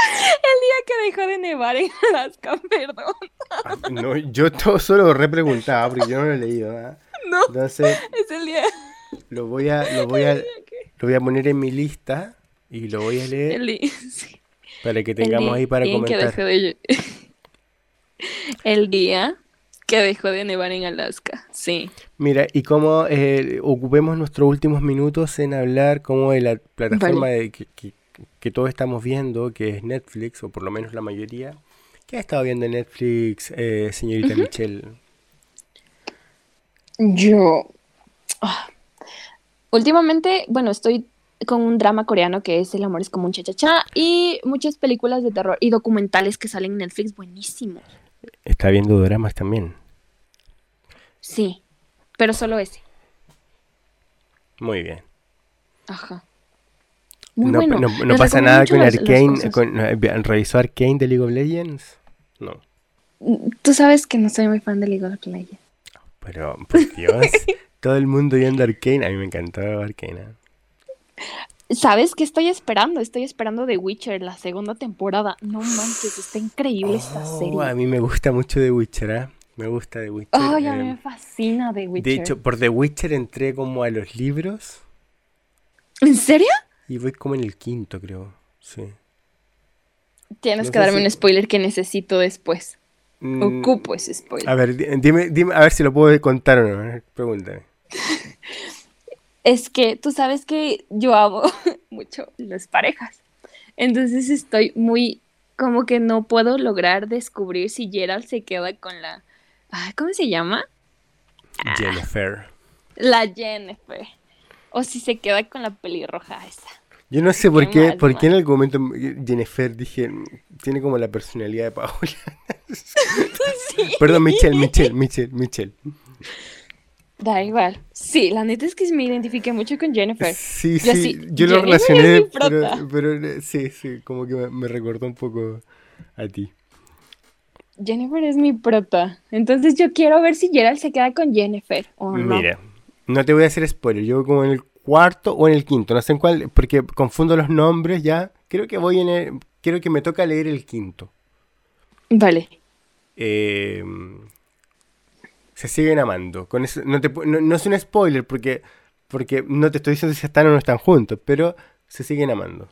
El día que dejó de nevar en Alaska, perdón. Ah, no, yo todo solo repreguntaba porque yo no lo he leído. ¿ah? No, Entonces es el día, lo voy a, lo voy a, lo voy a poner en mi lista y lo voy a leer el día, sí. para que tengamos ahí para que comentar. dejó de lle- El día que dejó de nevar en Alaska, sí. Mira, y cómo eh, ocupemos nuestros últimos minutos en hablar como de la plataforma Vale. de que, que- que todos estamos viendo, que es Netflix, o por lo menos la mayoría. ¿Qué ha estado viendo en Netflix, eh, señorita Michelle? Yo. ah, Últimamente, bueno, estoy con un drama coreano que es El amor es como un cha-cha-cha y muchas películas de terror y documentales que salen en Netflix buenísimos. Está viendo dramas también. Sí, pero solo ese. Muy bien. Ajá. Muy no, bueno. no- no Les pasa nada con las- las cosas. Con, eh, ¿Revisó Arcane de League of Legends? No. Tú sabes que no soy muy fan de League of Legends. Pero, por Dios, todo el mundo viendo Arcane. A mí me encantó Arcane. ¿eh? ¿Sabes qué estoy esperando? Estoy esperando The Witcher, la segunda temporada. No manches, está increíble esta Oh, serie. a mí me gusta mucho The Witcher, ¿ah? Me gusta The Witcher. Ay, a mí eh, me fascina The Witcher. de hecho, por The Witcher entré como a los libros ¿En serio? y voy como en el quinto, creo. Sí. Tienes No que darme si- un spoiler que necesito después. Mm, Ocupo ese spoiler. A ver, di- dime, dime, a ver si lo puedo contar o no. Pregúntame. Es que tú sabes que yo amo mucho las parejas. Entonces estoy muy, como que no puedo lograr descubrir si Gerald se queda con la, ¿cómo se llama? Jennifer. La Jennifer. O si se queda con la pelirroja esa. Yo no sé por qué, por qué en algún momento Jennifer dije, tiene como la personalidad de Paola. Perdón, Michelle, Michelle, Michelle, Michelle. Da igual. Sí, la neta es que me identifiqué mucho con Jennifer. Sí, sí, yo lo relacioné, pero, eh, sí, sí, como que me, recordó un poco a ti. Jennifer es mi prota. Entonces yo quiero ver si Gerald se queda con Jennifer o no. Mira, no te voy a hacer spoiler. Yo como en el cuarto o en el quinto, no sé en cuál, porque confundo los nombres ya. Creo que voy en el, creo que me toca leer el quinto. Vale. Eh, se siguen amando. Con eso, no, te, no, es un spoiler porque, porque no te estoy diciendo si están o no están juntos, pero se siguen amando.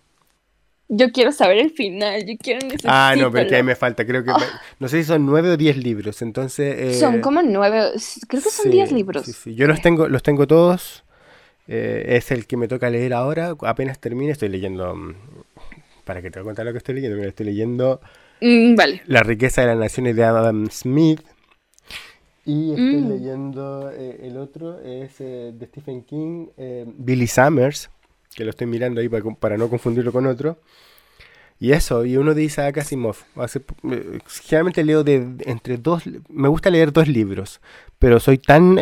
Yo quiero saber el final, yo quiero Ah, no, pero que ahí me falta, creo que... Ah. No sé si son nueve o diez libros, entonces... Eh, son como nueve, creo que son diez libros. Sí, Yo los tengo, los tengo todos, eh, es el que me toca leer ahora. Apenas termine, estoy leyendo. Mm, para que te voy a contar lo que estoy leyendo. estoy leyendo mm, vale. La riqueza de las naciones de Adam Smith. Y estoy mm. leyendo eh, el otro, es de Stephen King, Billy Summers, que lo estoy mirando ahí para, para, no confundirlo con otro. Y eso, y uno de Isaac Asimov. generalmente leo de entre dos, me gusta leer dos libros, pero soy tan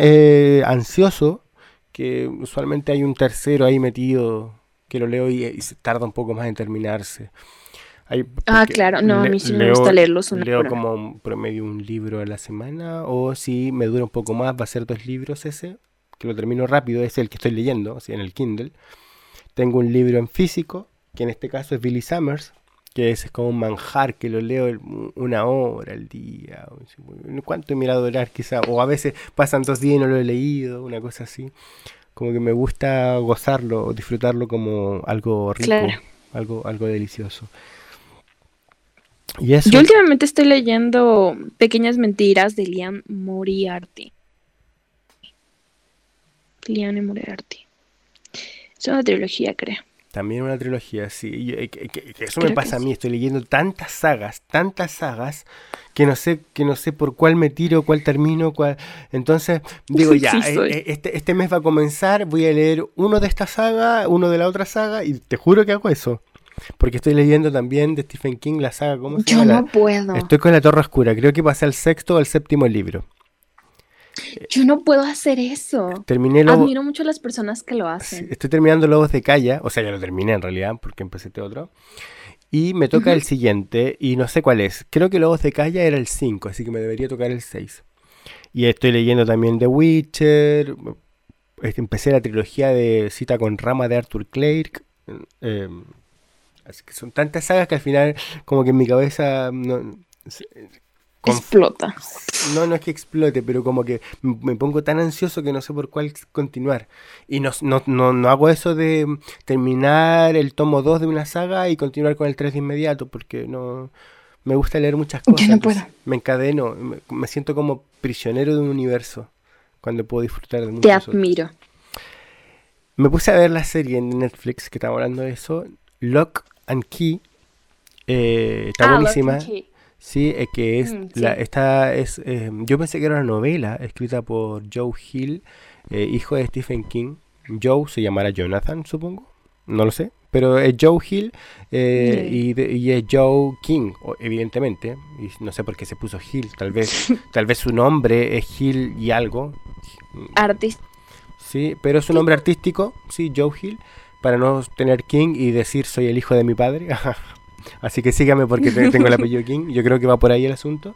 ansioso que usualmente hay un tercero ahí metido que lo leo y, tarda un poco más en terminarse. ah, claro, no, a mí sí me gusta leerlos una Leo como un promedio un libro a la semana, o si me dura un poco más, va a ser dos libros ese, que lo termino rápido, es el que estoy leyendo, o en el Kindle. Tengo un libro en físico, que en este caso es Billy Summers, que es como un manjar que lo leo una hora al día. ¿Cuánto he mirado orar quizá? O a veces pasan dos días y no lo he leído, una cosa así. Como que me gusta gozarlo, disfrutarlo como algo rico, algo, algo delicioso. ¿Y eso? Yo últimamente estoy leyendo Pequeñas Mentiras de Liam Moriarty. Liam Moriarty. Es una trilogía, creo. También una trilogía, sí. Eh, eso me pasa a mí, estoy leyendo tantas sagas, tantas sagas, que no sé, que no sé por cuál me tiro, cuál termino, cuál. Entonces, digo, ya, eh, eh, este, este mes va a comenzar, voy a leer uno de esta saga, uno de la otra saga, y te juro que hago eso. Porque estoy leyendo también de Stephen King la saga, ¿cómo se llama? Yo no puedo. Estoy con la Torre Oscura, creo que pasé al sexto o al séptimo libro. Yo no puedo hacer eso. Terminé Admiro mucho a las personas que lo hacen. Estoy terminando Lobos de Calla, o sea, ya lo terminé en realidad, porque empecé este otro. Y me toca el siguiente, y no sé cuál es. Creo que Lobos de Calla era el 5, así que me debería tocar el 6. Y estoy leyendo también The Witcher. Este, empecé la trilogía de Cita con Rama de Arthur Clarke. Em, así que son tantas sagas que al final, como que en mi cabeza explota. No, no es que explote, pero como que me pongo tan ansioso que no sé por cuál continuar. Y no, no, no, hago eso de terminar el tomo 2 de una saga y continuar con el 3 de inmediato, porque no me gusta leer muchas cosas. no puedo. Me encadeno, me, siento como prisionero de un universo cuando puedo disfrutar de mucho. Te admiro. Me puse a ver la serie en Netflix que estaba hablando de eso, Lock and Key. Eh, está ah, buenísima. Sí, es que es, mm, la, esta es, eh, yo pensé que era una novela escrita por Joe Hill, eh, hijo de Stephen King. Joe se llamará Jonathan, supongo, no lo sé, pero es Joe Hill eh, y, es Joe King, evidentemente, y no sé por qué se puso Hill, tal vez, tal vez su nombre es Hill y algo. Artista. Sí, pero es un nombre artístico, sí, Joe Hill, para no tener King y decir soy el hijo de mi padre. Así que sígame porque tengo el apellido King. Yo creo que va por ahí el asunto.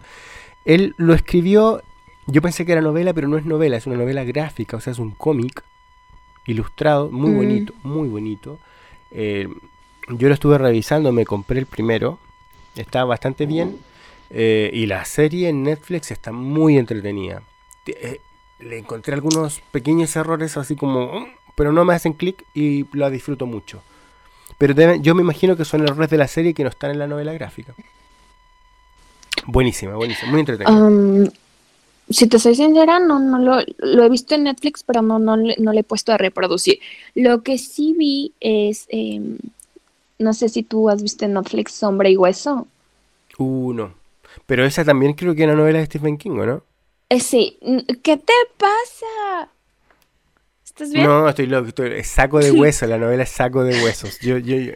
Él lo escribió, yo pensé que era novela, pero no es novela, es una novela gráfica, o sea, es un cómic ilustrado, muy mm. bonito, muy bonito. Eh, yo lo estuve revisando, me compré el primero, está bastante bien. Eh, y la serie en Netflix está muy entretenida. Eh, le encontré algunos pequeños errores así como, pero no me hacen clic y la disfruto mucho. Pero yo me imagino que son errores de la serie que no están en la novela gráfica. Buenísima, buenísima, muy entretenida. Um, si te soy sincera, no, no lo, lo, he visto en Netflix, pero no, no, no le he puesto a reproducir. Lo que sí vi es em, no sé si tú has visto en Netflix Sombra y Hueso. Uh, no. Pero esa también creo que es una novela de Stephen King, ¿o no? Eh, sí. ¿Qué te pasa? ¿Estás bien? No, estoy loco. Estoy... Saco de hueso, la novela es Saco de Huesos. Yo, yo, yo...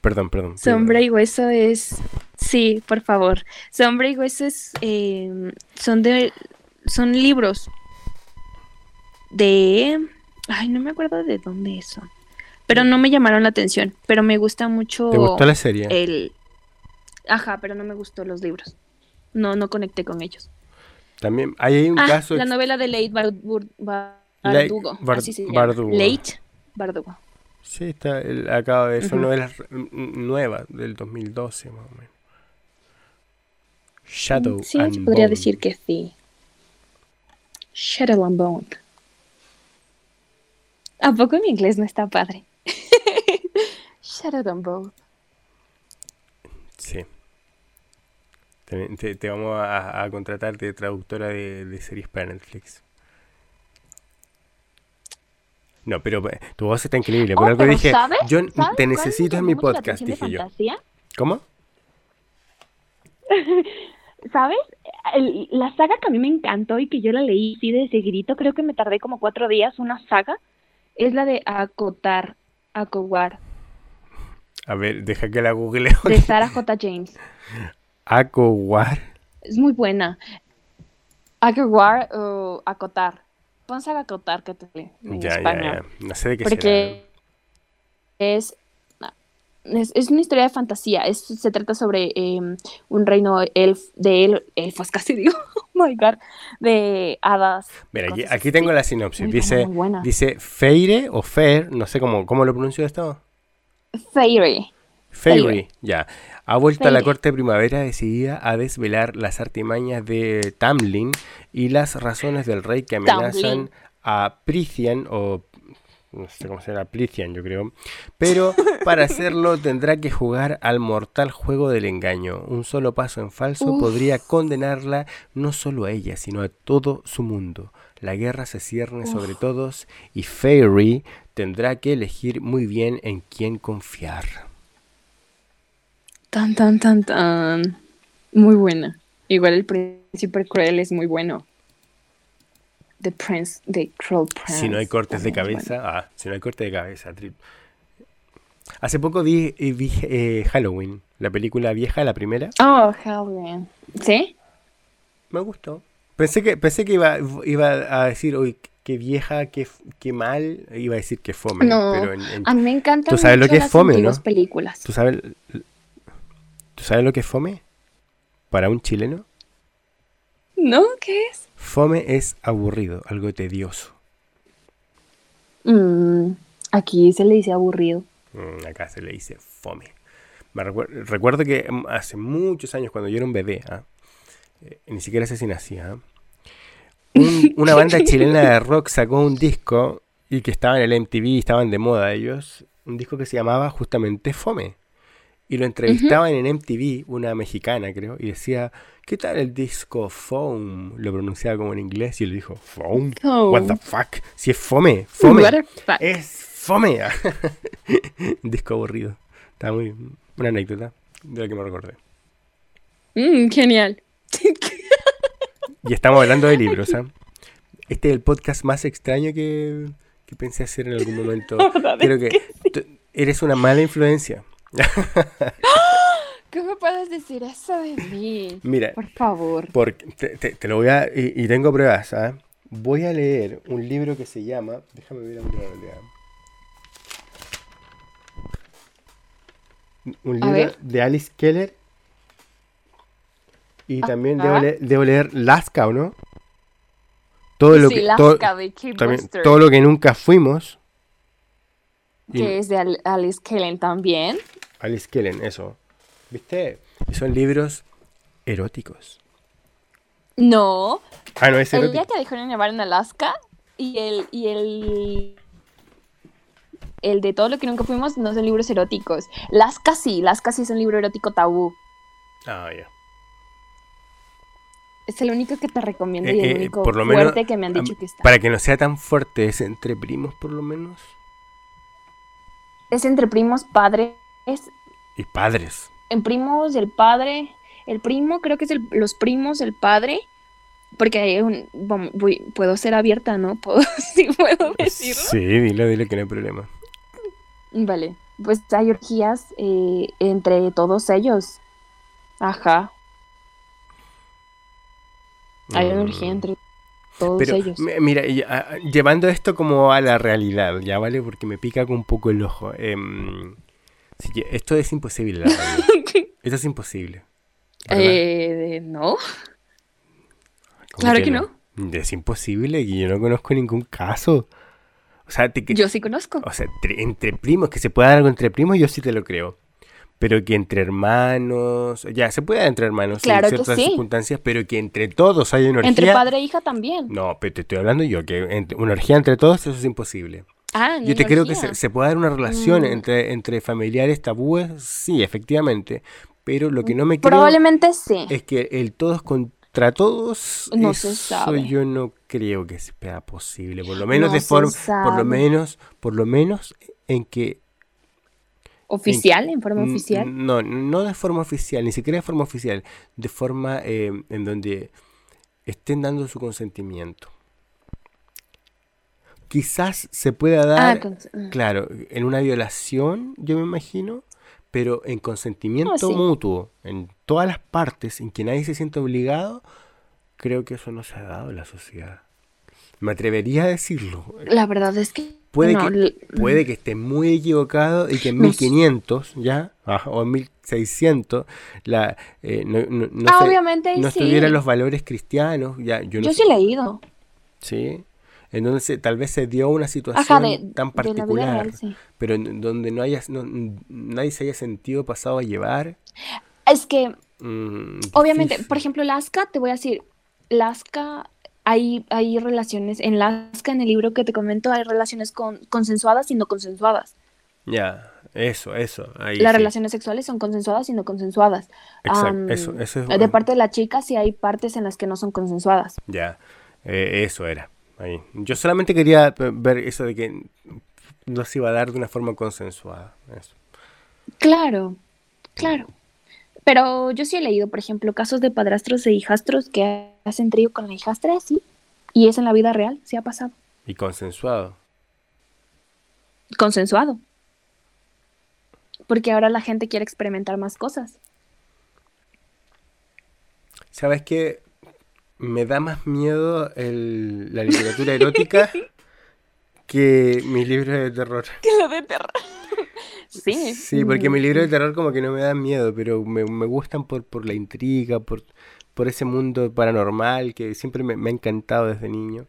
Perdón, perdón. Sombra y Hueso es... Sí, por favor. Sombra y Hueso es... Eh, son de... Son libros de... Ay, no me acuerdo de dónde son. Pero no me llamaron la atención. Pero me gusta mucho... ¿Te gustó la serie? El... Ajá, pero no me gustó los libros. No, no conecté con ellos. También hay un ah, caso. La novela de Late Bardugo. así se llama. Bardugo. Late Bardugo. Sí, está, el, acaba de. Son novelas nuevas del 2012, más o menos. Shadow sí, and podría Bone. decir que sí. Shadow and Bone. ¿A poco mi inglés no está padre? Shadow and Bone. Sí. Te, te, te vamos a, a, contratar de traductora de, de, series para Netflix. No, pero eh, tu voz está increíble. Por oh, algo dije, ¿sabes? yo ¿sabes te necesito en mi podcast, dije yo. ¿Cómo? ¿Sabes? El, la saga que a mí me encantó y que yo la leí sí de seguidito, creo que me tardé como cuatro días, una saga, es la de Acotar, Acowar. A ver, deja que la googleo. De Sarah J. James. Acowar. Es muy buena. Acowar o acotar. Ponse a acotar que te en ya, español. Ya, ya. No sé de qué Porque es, es, es, una historia de fantasía. Es, se trata sobre eh, un reino elf, de el, elfos, casi digo. Oh my god. De hadas. Mira, aquí, aquí, tengo la sinopsis. Muy dice, buena, buena. dice Feire o Fair, no sé cómo, cómo lo pronuncio esto. Fairy. Fairy, ya. Ha vuelto a la corte de primavera decidida a desvelar las artimañas de Tamlin y las razones del rey que amenazan Tamlin. a Prithian o no sé cómo se llama, Prithian yo creo, pero para hacerlo tendrá que jugar al mortal juego del engaño. Un solo paso en falso Uf. podría condenarla no solo a ella, sino a todo su mundo. La guerra se cierne Uf. sobre todos y Fairy tendrá que elegir muy bien en quién confiar. Tan, tan, tan, tan. Muy buena. Igual el príncipe cruel es muy bueno. The Prince, The Cruel Prince. Si no hay cortes de cabeza, bueno. ah, si no hay corte de cabeza. Hace poco vi, vi eh, Halloween, la película vieja, la primera. Oh, Halloween. ¿Sí? Me gustó. Pensé que, pensé que iba, iba a decir, uy, qué vieja, qué, qué mal, iba a decir que fome. No, pero en, en, a mí me encantan ¿Tú sabes lo que es fome, no? películas. ¿Tú sabes, ¿Tú sabes lo que es fome? Para un chileno. ¿No? ¿Qué es? Fome es aburrido, algo tedioso. Mm, aquí se le dice aburrido. Mm, acá se le dice fome. Me recuerdo, recuerdo que hace muchos años, cuando yo era un bebé, ¿ah? eh, ni siquiera sé si nacía, un, una banda chilena de rock sacó un disco y que estaba en el MTV, estaban de moda ellos, un disco que se llamaba justamente Fome. Y lo entrevistaban uh -huh. en MTV, una mexicana creo, y decía, ¿qué tal el disco Foam? Lo pronunciaba como en inglés y él dijo, ¿Foam? Oh. What the fuck? Si es fome, fome. What the fuck? Es fome. disco aburrido. Está muy... Una anécdota de la que me recordé. Mm, genial. y estamos hablando de libros, ¿eh? Este es el podcast más extraño que, que pensé hacer en algún momento. Creo que, que sí. eres una mala influencia. ¿Cómo puedes decir eso de mí? Mira, por favor. Porque te, te, te lo voy a. Y, y tengo pruebas, ¿ah? ¿eh? Voy a leer un libro que se llama. Déjame ver un libro. Un libro de Alice Keller. Y también debo leer, debo leer, Lasca, ¿o no? Todo lo sí, que. Lasca todo, de Kate también, Buster. todo lo que nunca fuimos. Que y, es de Al Alice Kellen también. Alice Kellen, eso. ¿Viste? Son libros eróticos. No. Ah, no es El erótico. día que dejaron llevar en Alaska y el, y el el de todo lo que nunca fuimos no son libros eróticos. Lasca sí, Lasca sí es un libro erótico tabú. Ah, ya. Es el único que te recomiendo Eh, y el eh, único por lo fuerte menos, que me han dicho que está. Para que no sea tan fuerte, es entre primos, por lo menos. Es entre primos, padres. Y padres. En primos, el padre. El primo, creo que es el, los primos, el padre. Porque hay un, voy- puedo ser abierta, ¿no? ¿Puedo, sí puedo decirlo. Sí, dilo, dilo que no hay problema. Vale, pues hay orgías eh, entre todos ellos. Ajá, hay una orgía Mm. entre todos Pero, ellos. mira, y, ah, llevando esto como a la realidad, ¿ya vale? Porque me pica con un poco el ojo. Em, esto es imposible, la verdad. Esto es imposible. eh, no, ¿Cómo claro que no. Es imposible, que yo no conozco ningún caso. O sea, te- que- yo sí conozco. o sea, entre, entre primos, que se pueda dar algo entre primos, yo sí te lo creo. Pero que entre hermanos, ya, se puede dar entre hermanos Claro en ciertas sí. circunstancias, pero que entre todos haya una orgía. Entre padre e hija también. No, pero te estoy hablando yo, que entre- una orgía entre todos, eso es imposible. Ah, Yo te creo que se, se puede dar una relación Mm. entre, entre familiares tabúes, sí, efectivamente. Pero lo que no me creo Probablemente sí. es que el todos contra todos, No se eso sabe. yo no creo que sea posible. Por lo menos No de se forma, por lo menos, por lo menos en que Oficial, en forma oficial. No, no de forma oficial, ni siquiera de forma oficial, de forma eh, en donde estén dando su consentimiento. Quizás se pueda Ah, dar, mm. claro, en una violación, yo me imagino, pero en consentimiento Ah, sí. mutuo, en todas las partes, en que nadie se siente obligado, creo que eso no se ha dado en la sociedad. Me atrevería a decirlo. La verdad es que Puede, no, que, puede que esté muy equivocado y que en No sé. 1500 ya, ajá, o en 1600, la, eh, no, no- no Ah, se- obviamente ahí no sí. estuvieran los valores cristianos, ya, yo no Yo sé, sí he leído. ¿sí? En donde se- tal vez se dio una situación Ajá, de, tan particular, real, sí. pero en donde no haya, no- nadie se haya sentido pasado a llevar. Es que, mm, obviamente, por ejemplo, Lasca, te voy a decir, Lasca, hay, hay relaciones, en Lasca, en el libro que te comento, hay relaciones con, consensuadas y no consensuadas. Ya, eso, eso. Ahí Las sí. relaciones sexuales son consensuadas y no consensuadas. Exacto, eso, eso es De parte de la chica, sí hay partes en las que no son consensuadas. Ya, eh, eso era. Ahí. Yo solamente quería ver eso de que no se iba a dar de una forma consensuada. Eso. Claro, claro. Pero yo sí he leído, por ejemplo, casos de padrastros e hijastros que hacen trío con la hijastra, sí. Y es en la vida real, sí ha pasado. Y consensuado. Consensuado. Porque ahora la gente quiere experimentar más cosas. ¿Sabes qué? Me da más miedo el- la literatura erótica que mis libros de terror. Que lo de terror. sí. Sí, porque mis libros de terror como que no me dan miedo, pero me, me gustan por, por la intriga, por, por ese mundo paranormal que siempre me, me ha encantado desde niño.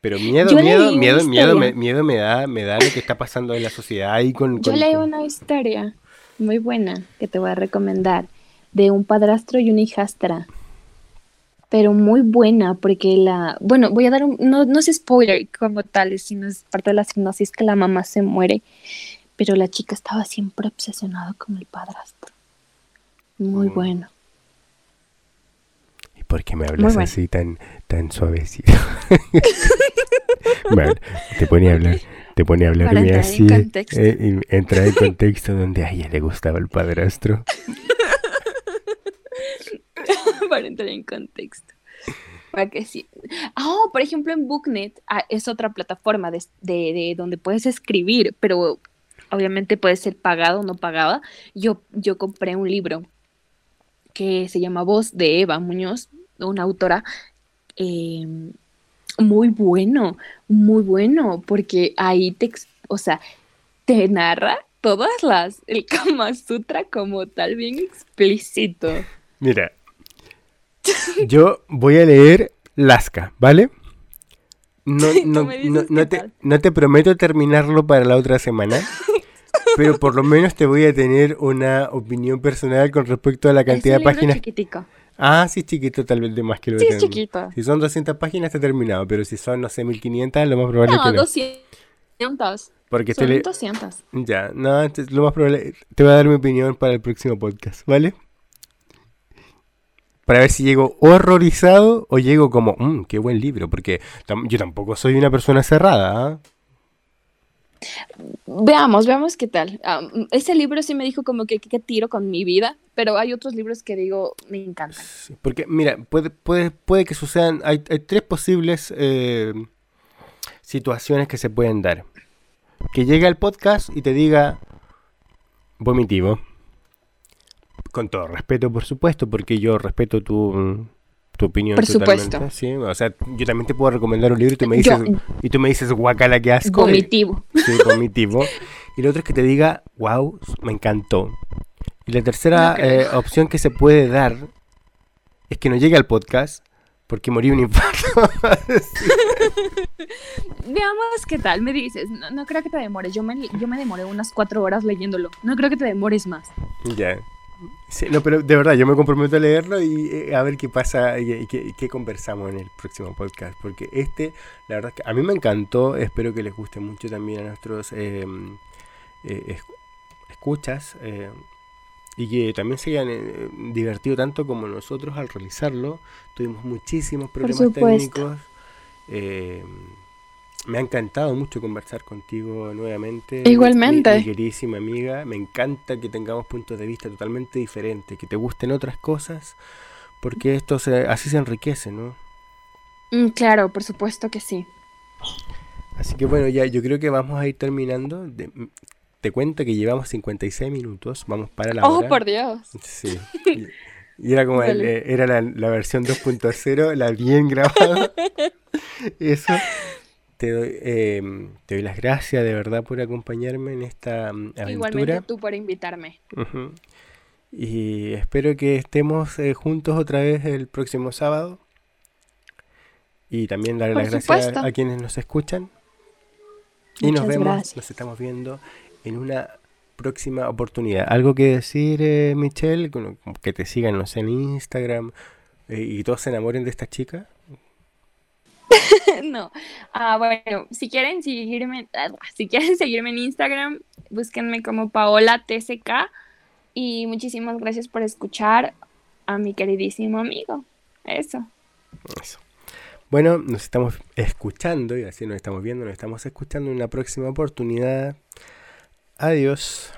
Pero miedo, Yo miedo, miedo, miedo, me, miedo me da, me da lo que está pasando en la sociedad ahí con, Yo leí con- una historia muy buena que te voy a recomendar de un padrastro y una hijastra. Pero muy buena porque la... Bueno, voy a dar un... No, no es spoiler como tal, sino es parte de la sinopsis que la mamá se muere. Pero la chica estaba siempre obsesionada con el padrastro. Muy Mm. bueno. ¿Y por qué me hablas bueno. así tan, tan suavecito? Bueno, te pone a hablar, te pone a en así, contexto. eh, y entrar en contexto donde a ella le gustaba el padrastro. En contexto. Para que sí. Ah, por ejemplo, en Booknet ah, es otra plataforma de, de- de donde puedes escribir, pero obviamente puede ser pagado o no pagada. Yo, yo compré un libro que se llama Voz de Eva Muñoz, una autora eh, muy bueno, muy bueno, porque ahí te, o sea, te narra todas las, el Kama Sutra como tal, bien explícito. Mira, yo voy a leer Lasca, ¿vale? No, no, no, te, no te prometo terminarlo para la otra semana, pero por lo menos te voy a tener una opinión personal con respecto a la cantidad es de un páginas. chiquitico. Ah, sí, chiquito, tal vez de más que lo Sí, es chiquito. Si son 200 páginas está terminado, pero si son, no sé, 1500, lo más probable es que no. 200. Porque Son le- 200. Ya, no, lo más probable, te voy a dar mi opinión para el próximo podcast, ¿vale? Para ver si llego horrorizado o llego como, mmm, qué buen libro, porque tam- yo tampoco soy una persona cerrada, ¿ah? Veamos, veamos qué tal. Ah, ese libro sí me dijo como que qué tiro con mi vida, pero hay otros libros que digo, me encantan. porque, mira, puede, puede, puede que sucedan, hay, tres posibles eh, situaciones que se pueden dar. Que llegue al podcast y te diga vomitivo. Con todo respeto, por supuesto, porque yo respeto tu, tu opinión Por supuesto. O sea, yo también te puedo recomendar un libro y tú me dices, y tú me dices guacala que asco. Vomitivo. sí, vomitivo. y lo otro es que te diga, wow, me encantó. Y la tercera eh, opción que se puede dar es que no llegue al podcast porque morí un infarto. Veamos qué tal, me dices. No, creo que te demores. Yo me, yo me demoré unas cuatro horas leyéndolo. No creo que te demores más. Ya no, pero de verdad, yo me comprometo a leerlo y eh, a ver qué pasa y, qué, conversamos en el próximo podcast. Porque este, la verdad es que a mí me encantó. Espero que les guste mucho también a nuestros em, eh, escuchas. Eh, y que también se hayan divertido tanto como nosotros al realizarlo. Tuvimos muchísimos problemas técnicos. Me ha encantado mucho conversar contigo nuevamente. Igualmente. Mi, queridísima amiga. Me encanta que tengamos puntos de vista totalmente diferentes, que te gusten otras cosas, porque esto así se enriquece, ¿no? Mm, claro, por supuesto que sí. Así que bueno, ya yo creo que vamos a ir terminando. te cuento que llevamos 56 minutos, vamos para la ¡Oh, por Dios! Sí. Y, era como eh, era la, la versión 2.0, la bien grabada. Eso. Te doy, em, te doy las gracias de verdad por acompañarme en esta mm, aventura. Igualmente tú por invitarme. Y espero que estemos eh, juntos otra vez el próximo sábado. Y también darle las gracias a quienes nos escuchan. y nos vemos, nos estamos viendo en una próxima oportunidad. ¿Algo que decir, eh, Michelle? Que te sigan, no sé, en Instagram eh, y todos se enamoren de esta chica. no. Ah, bueno, si quieren seguirme, ah, si quieren seguirme en Instagram, búsquenme como Paola TSK y muchísimas gracias por escuchar a mi queridísimo amigo. Eso. Eso. Bueno, nos estamos escuchando y así nos estamos viendo, nos estamos escuchando en una próxima oportunidad. Adiós.